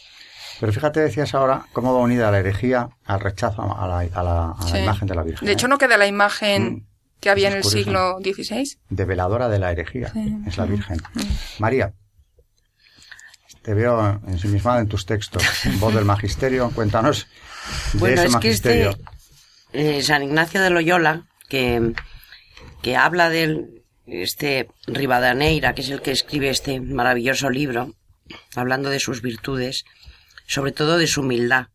Speaker 1: Pero fíjate, decías ahora, cómo va unida la herejía al rechazo a la, a la- a la
Speaker 4: Sí.
Speaker 1: imagen de la Virgen.
Speaker 4: De hecho,
Speaker 1: ¿eh?
Speaker 4: no queda la imagen
Speaker 1: Mm.
Speaker 4: Que había en el
Speaker 1: curioso.
Speaker 4: siglo XVI.
Speaker 1: Develadora de la herejía, es la Virgen. María, te veo ensimismada en tus textos. Voz del magisterio, cuéntanos de
Speaker 2: Bueno,
Speaker 1: ese
Speaker 2: es que
Speaker 1: magisterio.
Speaker 2: este eh, San Ignacio de Loyola, que, que habla del este Rivadaneira, que es el que escribe este maravilloso libro, hablando de sus virtudes, sobre todo de su humildad.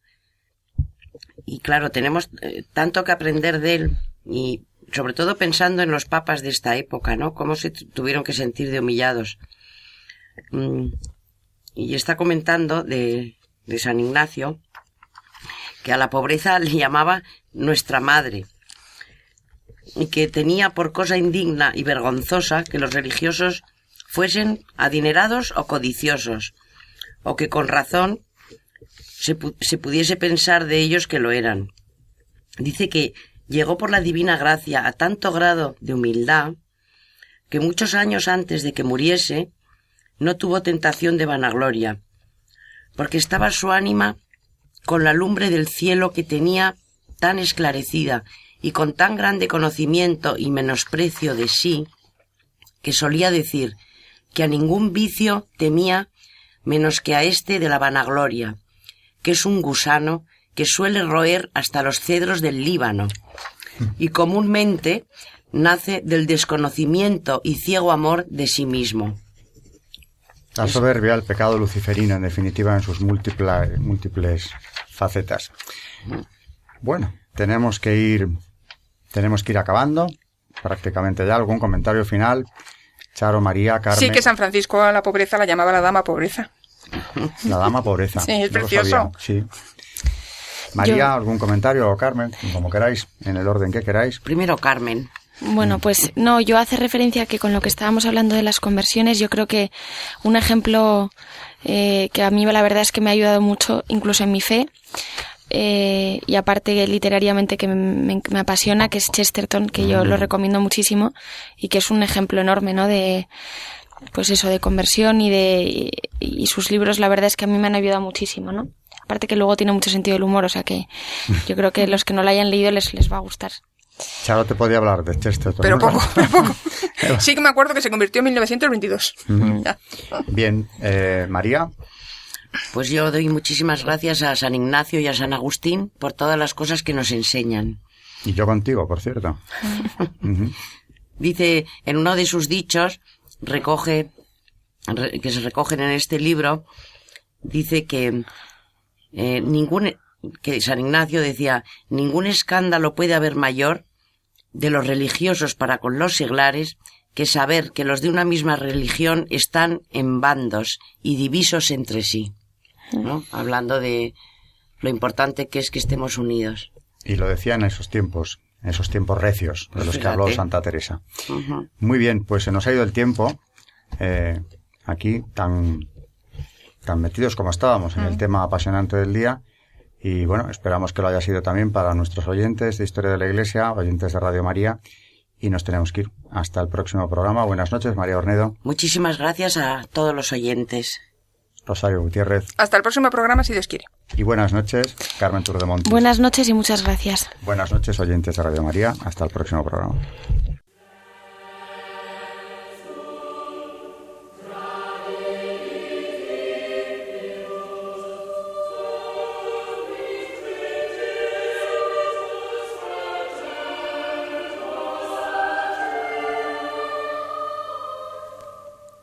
Speaker 2: Y claro, tenemos eh, tanto que aprender de él y sobre todo pensando en los papas de esta época, ¿no? Cómo se tu- tuvieron que sentir de humillados. Mm, y está comentando de, de San Ignacio que a la pobreza le llamaba nuestra madre y que tenía por cosa indigna y vergonzosa que los religiosos fuesen adinerados o codiciosos, o que con razón se, pu- se pudiese pensar de ellos que lo eran. Dice que llegó por la divina gracia a tanto grado de humildad que muchos años antes de que muriese no tuvo tentación de vanagloria, porque estaba su ánima con la lumbre del cielo que tenía tan esclarecida y con tan grande conocimiento y menosprecio de sí, que solía decir que a ningún vicio temía menos que a este de la vanagloria, que es un gusano que suele roer hasta los cedros del Líbano, y comúnmente nace del desconocimiento y ciego amor de sí mismo.
Speaker 1: La soberbia, el pecado luciferino, en definitiva, en sus múltiples, múltiples facetas. Bueno, tenemos que ir, tenemos que ir acabando. Prácticamente ya algún comentario final. Charo, María, Carmen.
Speaker 4: Sí, que San Francisco a la pobreza la llamaba la dama pobreza.
Speaker 1: La dama pobreza.
Speaker 4: Sí, es
Speaker 1: No
Speaker 4: precioso.
Speaker 1: sabía, Sí. María,
Speaker 3: Yo-
Speaker 1: algún comentario o Carmen, como queráis, en el orden que queráis.
Speaker 2: Primero Carmen.
Speaker 3: Bueno, pues no, yo hace referencia que con lo que estábamos hablando de las conversiones, yo creo que un ejemplo eh, que a mí la verdad es que me ha ayudado mucho, incluso en mi fe, eh, y aparte literariamente que me, me- me apasiona, que es Chesterton, que yo lo recomiendo muchísimo y que es un ejemplo enorme, ¿no? De, pues eso, de conversión y de, y, y sus libros la verdad es que a mí me han ayudado muchísimo, ¿no? Aparte que luego tiene mucho sentido del humor, o sea que yo creo que los que no lo hayan leído les, les va a gustar.
Speaker 1: Charo te podía hablar de Chesterton.
Speaker 4: Pero
Speaker 1: ¿no?
Speaker 4: poco, pero poco. Sí que me acuerdo que se convirtió en 1922. Ya.
Speaker 1: Bien, eh, María,
Speaker 2: Pues yo doy muchísimas gracias a San Ignacio y a San Agustín por todas las cosas que nos enseñan.
Speaker 1: Y yo contigo, por cierto.
Speaker 2: Dice, en uno de sus dichos, recoge, re- que se recogen en este libro, dice que eh, ningún, que San Ignacio decía, ningún escándalo puede haber mayor de los religiosos para con los seglares que saber que los de una misma religión están en bandos y divisos entre sí. ¿no? Hablando de lo importante que es que estemos unidos.
Speaker 1: Y lo decía en esos tiempos, en esos tiempos recios de los que habló. Santa Teresa. Muy bien, pues se nos ha ido el tiempo. eh, aquí, tan, tan metidos como estábamos en el tema apasionante del día. Y bueno, esperamos que lo haya sido también para nuestros oyentes de Historia de la Iglesia, oyentes de Radio María. Y nos tenemos que ir. Hasta el próximo programa. Buenas noches, María Ornedo,
Speaker 2: Muchísimas gracias a todos los oyentes.
Speaker 1: Rosario Gutiérrez.
Speaker 4: Hasta el próximo programa, si Dios quiere.
Speaker 1: Y buenas noches, Carmen Turdemonte.
Speaker 3: Buenas noches y muchas gracias.
Speaker 1: Buenas noches, oyentes de Radio María. Hasta el próximo programa.